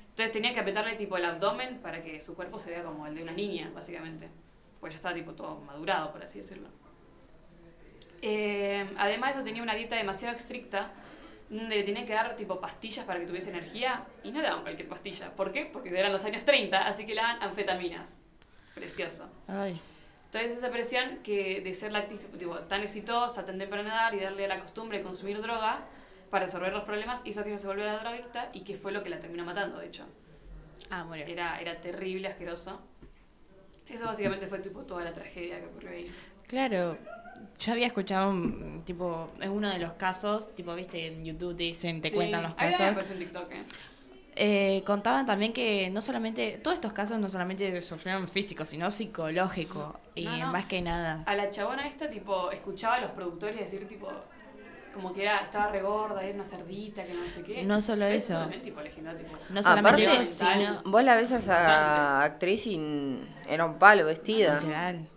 Entonces tenía que apretarle tipo el abdomen para que su cuerpo se vea como el de una niña, básicamente. Pues ya estaba tipo todo madurado, por así decirlo. Eh, además de eso tenía una dieta demasiado estricta donde le tenían que dar tipo pastillas para que tuviese energía y no le daban cualquier pastilla. ¿Por qué? Porque eran los años 30, así que le daban anfetaminas. Precioso. Ay. Entonces esa presión que de ser la actriz tipo, tan exitosa, tan temprana edad y darle la costumbre de consumir droga para resolver los problemas hizo que ella se volviera drogadicta y que fue lo que la terminó matando, de hecho. Ah, murió. Era, era terrible, asqueroso. Eso básicamente fue tipo toda la tragedia que ocurrió ahí. Claro, yo había escuchado, un, tipo, es uno de los casos, tipo, viste, en YouTube te dicen, te Sí, cuentan los casos. en TikTok, ¿eh? Eh, contaban también que no solamente, todos estos casos no solamente sufrieron físico, sino psicológico. Y No, no. más que nada. A la chabona esta, tipo, escuchaba a los productores decir, tipo, como que era, estaba regorda, era una cerdita, que no sé qué. No solo Entonces, eso. también, tipo, tipo, No solamente Aparte, eso, sino- Vos la ves a esa actriz y era un palo vestida. Literal.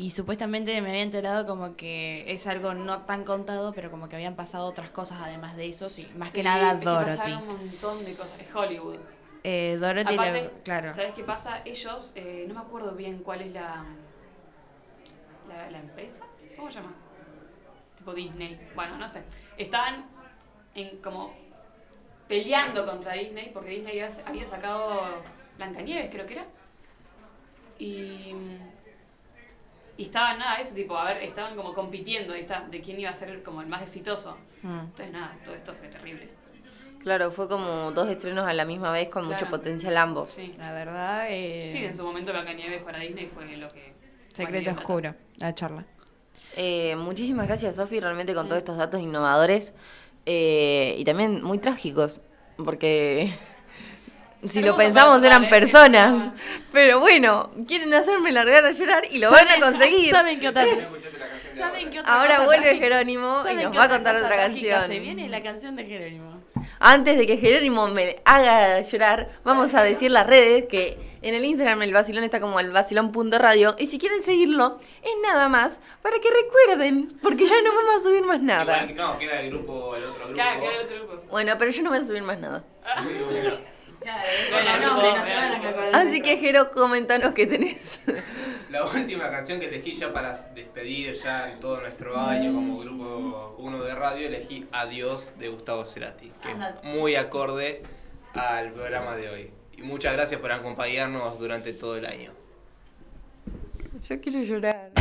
Y supuestamente me había enterado como que es algo no tan contado, pero como que habían pasado otras cosas además de eso, sí, más Sí, que nada es que Dorothy. pasaron un montón de cosas. Es Hollywood. Eh, Dorothy, Aparte, le- claro. ¿sabes qué pasa? Ellos, eh, no me acuerdo bien cuál es la, la. la empresa? ¿Cómo se llama? Tipo Disney. Bueno, no sé. Estaban en como peleando contra Disney porque Disney había, había sacado Blancanieves, creo que era. Y. Y estaban nada, eso, tipo, a ver, estaban como compitiendo, está, de quién iba a ser como el más exitoso. Mm. Entonces, nada, todo esto fue terrible. Claro, fue como dos estrenos a la misma vez con mucho potencial ambos. Sí. La verdad, eh, Sí, en su momento Blancanieves para Disney fue lo que... secreto oscuro, la charla. Eh, muchísimas gracias, Sofi, realmente con todos estos datos innovadores eh, y también muy trágicos, porque si lo pensamos eran personas, pero bueno, quieren hacerme largar a llorar y lo van a conseguir. ¿Saben qué otra, ¿saben qué otra Ahora cosa vuelve? Jerónimo y ¿Saben nos va a contar otra canción. Se viene la canción de Jerónimo. Antes de que Jerónimo me haga llorar, vamos a decir las redes que en el Instagram el vacilón está como el vacilón.radio y si quieren seguirlo es nada más para que recuerden, porque ya no vamos a subir más nada. Igual, no, queda el grupo, el otro grupo. Claro, queda el otro grupo. Bueno, pero yo no voy a subir más nada. Bueno, nombre, grupo, no se van a grupo. acordar. Así que Jero, comentanos qué tenés. La última canción que elegí ya para despedir ya en todo nuestro año como grupo 1 de radio, elegí Adiós de Gustavo Cerati, que es muy acorde al programa de hoy. Y muchas gracias por acompañarnos durante todo el año. Yo quiero llorar.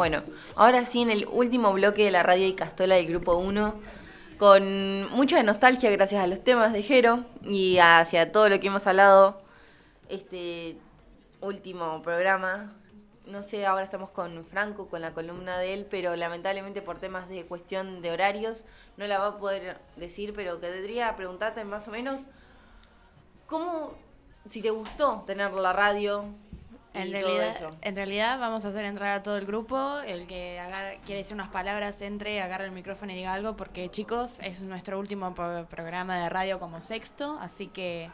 Bueno, ahora sí en el último bloque de la radio y Castola del Grupo 1, con mucha nostalgia gracias a los temas de Jero y hacia todo lo que hemos hablado este último programa. No sé, ahora estamos con Franco, con la columna de él, pero lamentablemente por temas de cuestión de horarios no la va a poder decir, pero que tendría preguntarte más o menos cómo, si te gustó tener la radio, En y todo realidad, eso. en realidad vamos a hacer entrar a todo el grupo. El que agar- quiere decir unas palabras, entre, agarre el micrófono y diga algo, porque chicos, es nuestro último programa de radio como sexto, así que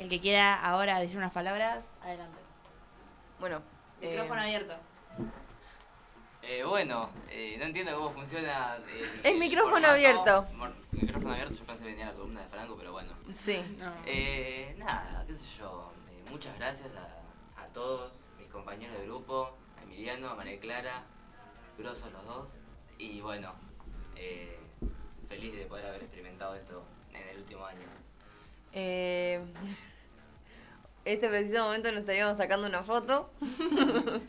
el que quiera ahora decir unas palabras, adelante. Bueno, Micrófono eh, abierto. Eh, bueno, eh, no entiendo cómo funciona. el- Es el micrófono formato. abierto. Micrófono abierto, yo pensé que venía la columna de Franco, pero bueno. Sí. Eh, nada, qué sé yo. eh, muchas gracias a, a todos, mis compañeros de grupo, a Emiliano, a María Clara, grosos los dos. Y bueno, eh, feliz de poder haber experimentado esto en el último año. Eh, este preciso momento nos estaríamos sacando una foto.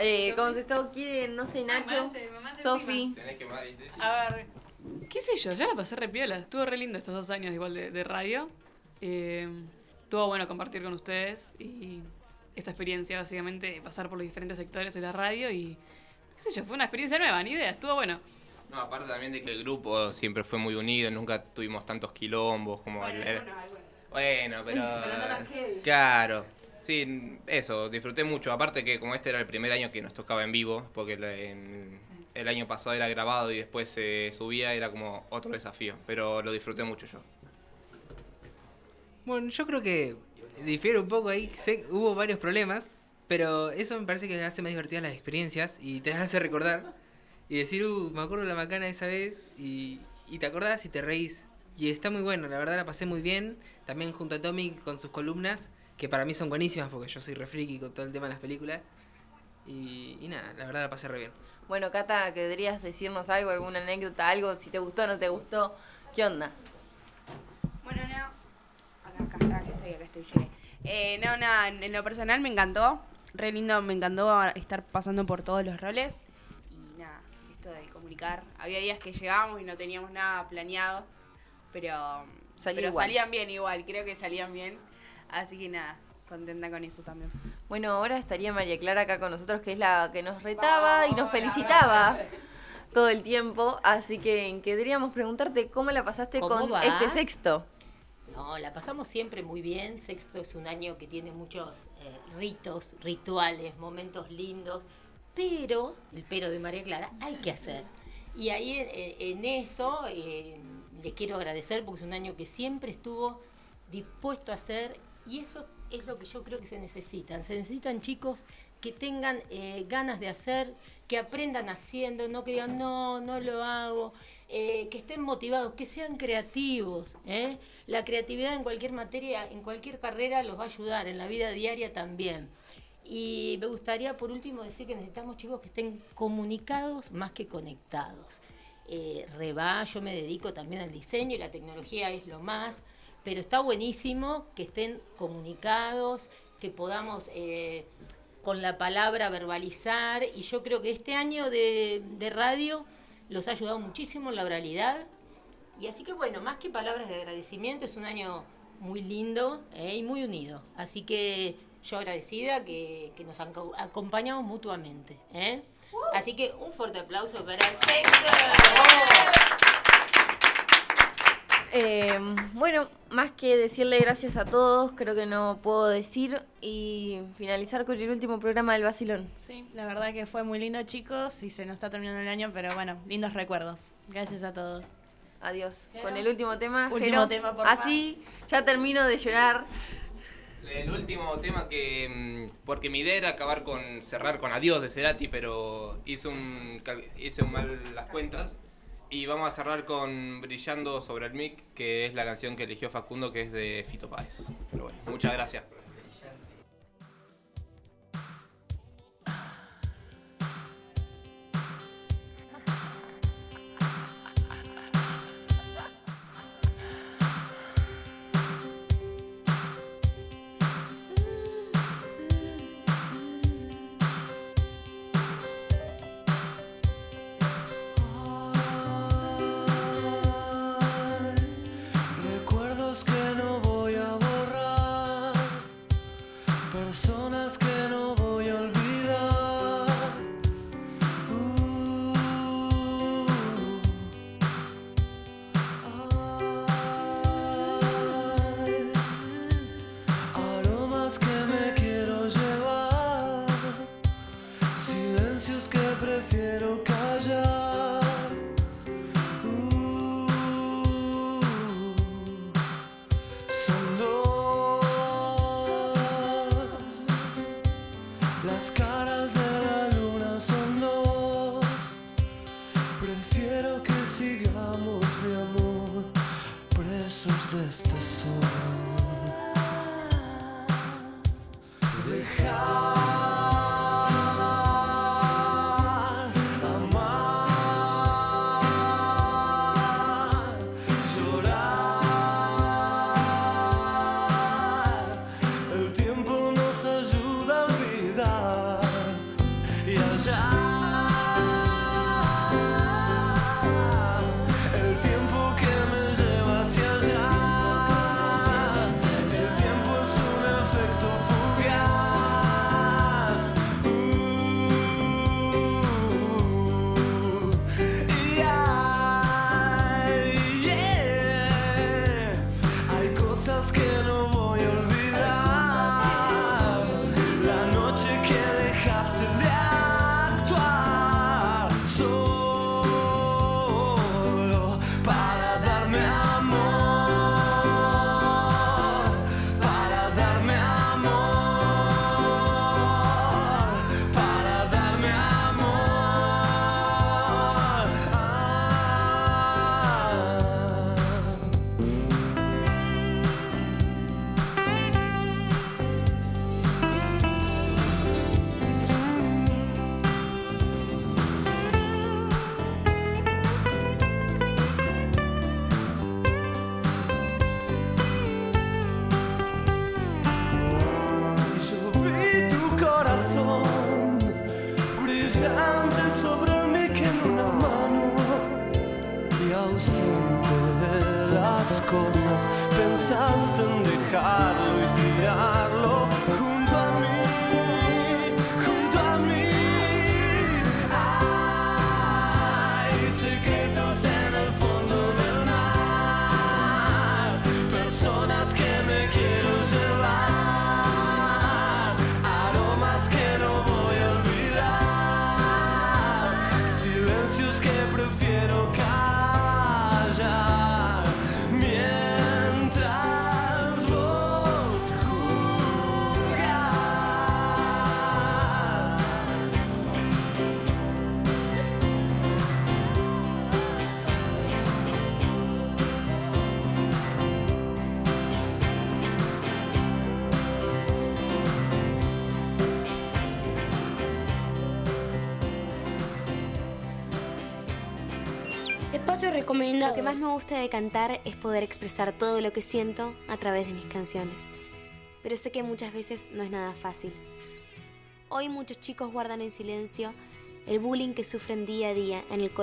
eh, como se está, quiere, no sé, Nacho, Sofi. A ver, qué sé yo, ya la pasé re piola. Estuvo re lindo estos dos años igual de, de radio. Eh, estuvo bueno compartir con ustedes y esta experiencia básicamente de pasar por los diferentes sectores de la radio y qué sé yo, fue una experiencia nueva, ni idea, estuvo bueno. No, aparte también de que el grupo siempre fue muy unido, nunca tuvimos tantos quilombos como el- el- Bueno, pero. Pero no. Claro. Sí, eso, disfruté mucho. Aparte que como este era el primer año que nos tocaba en vivo, porque el, en- el año pasado era grabado y después se subía, era como otro desafío. Pero lo disfruté mucho yo. Bueno, yo creo que difiere un poco ahí. Sé, hubo varios problemas, pero eso me parece que hace más divertidas las experiencias y te hace recordar y decir, uh, me acuerdo la macana esa vez y, y te acordás y te reís. Y está muy bueno, la verdad la pasé muy bien. También junto a Tommy con sus columnas, que para mí son buenísimas porque yo soy re friki con todo el tema de las películas. Y, y nada, la verdad la pasé re bien. Bueno, Cata, ¿querrías decirnos algo, alguna anécdota, algo, si te gustó o no te gustó? ¿Qué onda? Acá, estoy, acá estoy, llegué. Eh, no, nada, en lo personal me encantó. Re lindo, me encantó estar pasando por todos los roles. Y nada, esto de comunicar. Había días que llegábamos y no teníamos nada planeado. Pero, Salió pero igual. salían bien igual, creo que salían bien. Así que nada, contenta con eso también. Bueno, ahora estaría María Clara acá con nosotros, que es la que nos retaba y nos felicitaba todo el tiempo. Así que querríamos preguntarte cómo la pasaste ¿Cómo con va? este sexto. No, la pasamos siempre muy bien. Sexto es un año que tiene muchos eh, ritos, rituales, momentos lindos, pero, el pero de María Clara, hay que hacer. Y ahí en, en eso eh, les quiero agradecer porque es un año que siempre estuvo dispuesto a hacer y eso es lo que yo creo que se necesitan. Se necesitan chicos que tengan eh, ganas de hacer, que aprendan haciendo, no que digan, no, no lo hago, eh, que estén motivados, que sean creativos. ¿eh? La creatividad en cualquier materia, en cualquier carrera los va a ayudar, en la vida diaria también. Y me gustaría por último decir que necesitamos chicos que estén comunicados más que conectados. Eh, reba, yo me dedico también al diseño y la tecnología es lo más, pero está buenísimo que estén comunicados, que podamos eh, con la palabra verbalizar y yo creo que este año de, de radio los ha ayudado muchísimo en la oralidad y así que bueno, más que palabras de agradecimiento, es un año muy lindo eh, y muy unido. Así que yo agradecida que, que nos aco- acompañamos mutuamente. ¿eh? Así que un fuerte aplauso para Eh, bueno, más que decirle gracias a todos, creo que no puedo decir y finalizar con el último programa del Basilón. Sí, la verdad que fue muy lindo, chicos, y se nos está terminando el año, pero bueno, lindos recuerdos. Gracias a todos. Adiós. Con el último tema. Último Jero. tema, por Así ya termino de llorar. El último tema que. mm, Porque mi idea era acabar con. cerrar con Adiós de Cerati, pero hice un. hice un mal las cuentas. Y vamos a cerrar con Brillando sobre el mic, que es la canción que eligió Facundo, que es de Fito Páez. Pero bueno, muchas gracias. me gusta de cantar es poder expresar todo lo que siento a través de mis canciones. Pero sé que muchas veces no es nada fácil. Hoy muchos chicos guardan en silencio el bullying que sufren día a día en el colegio.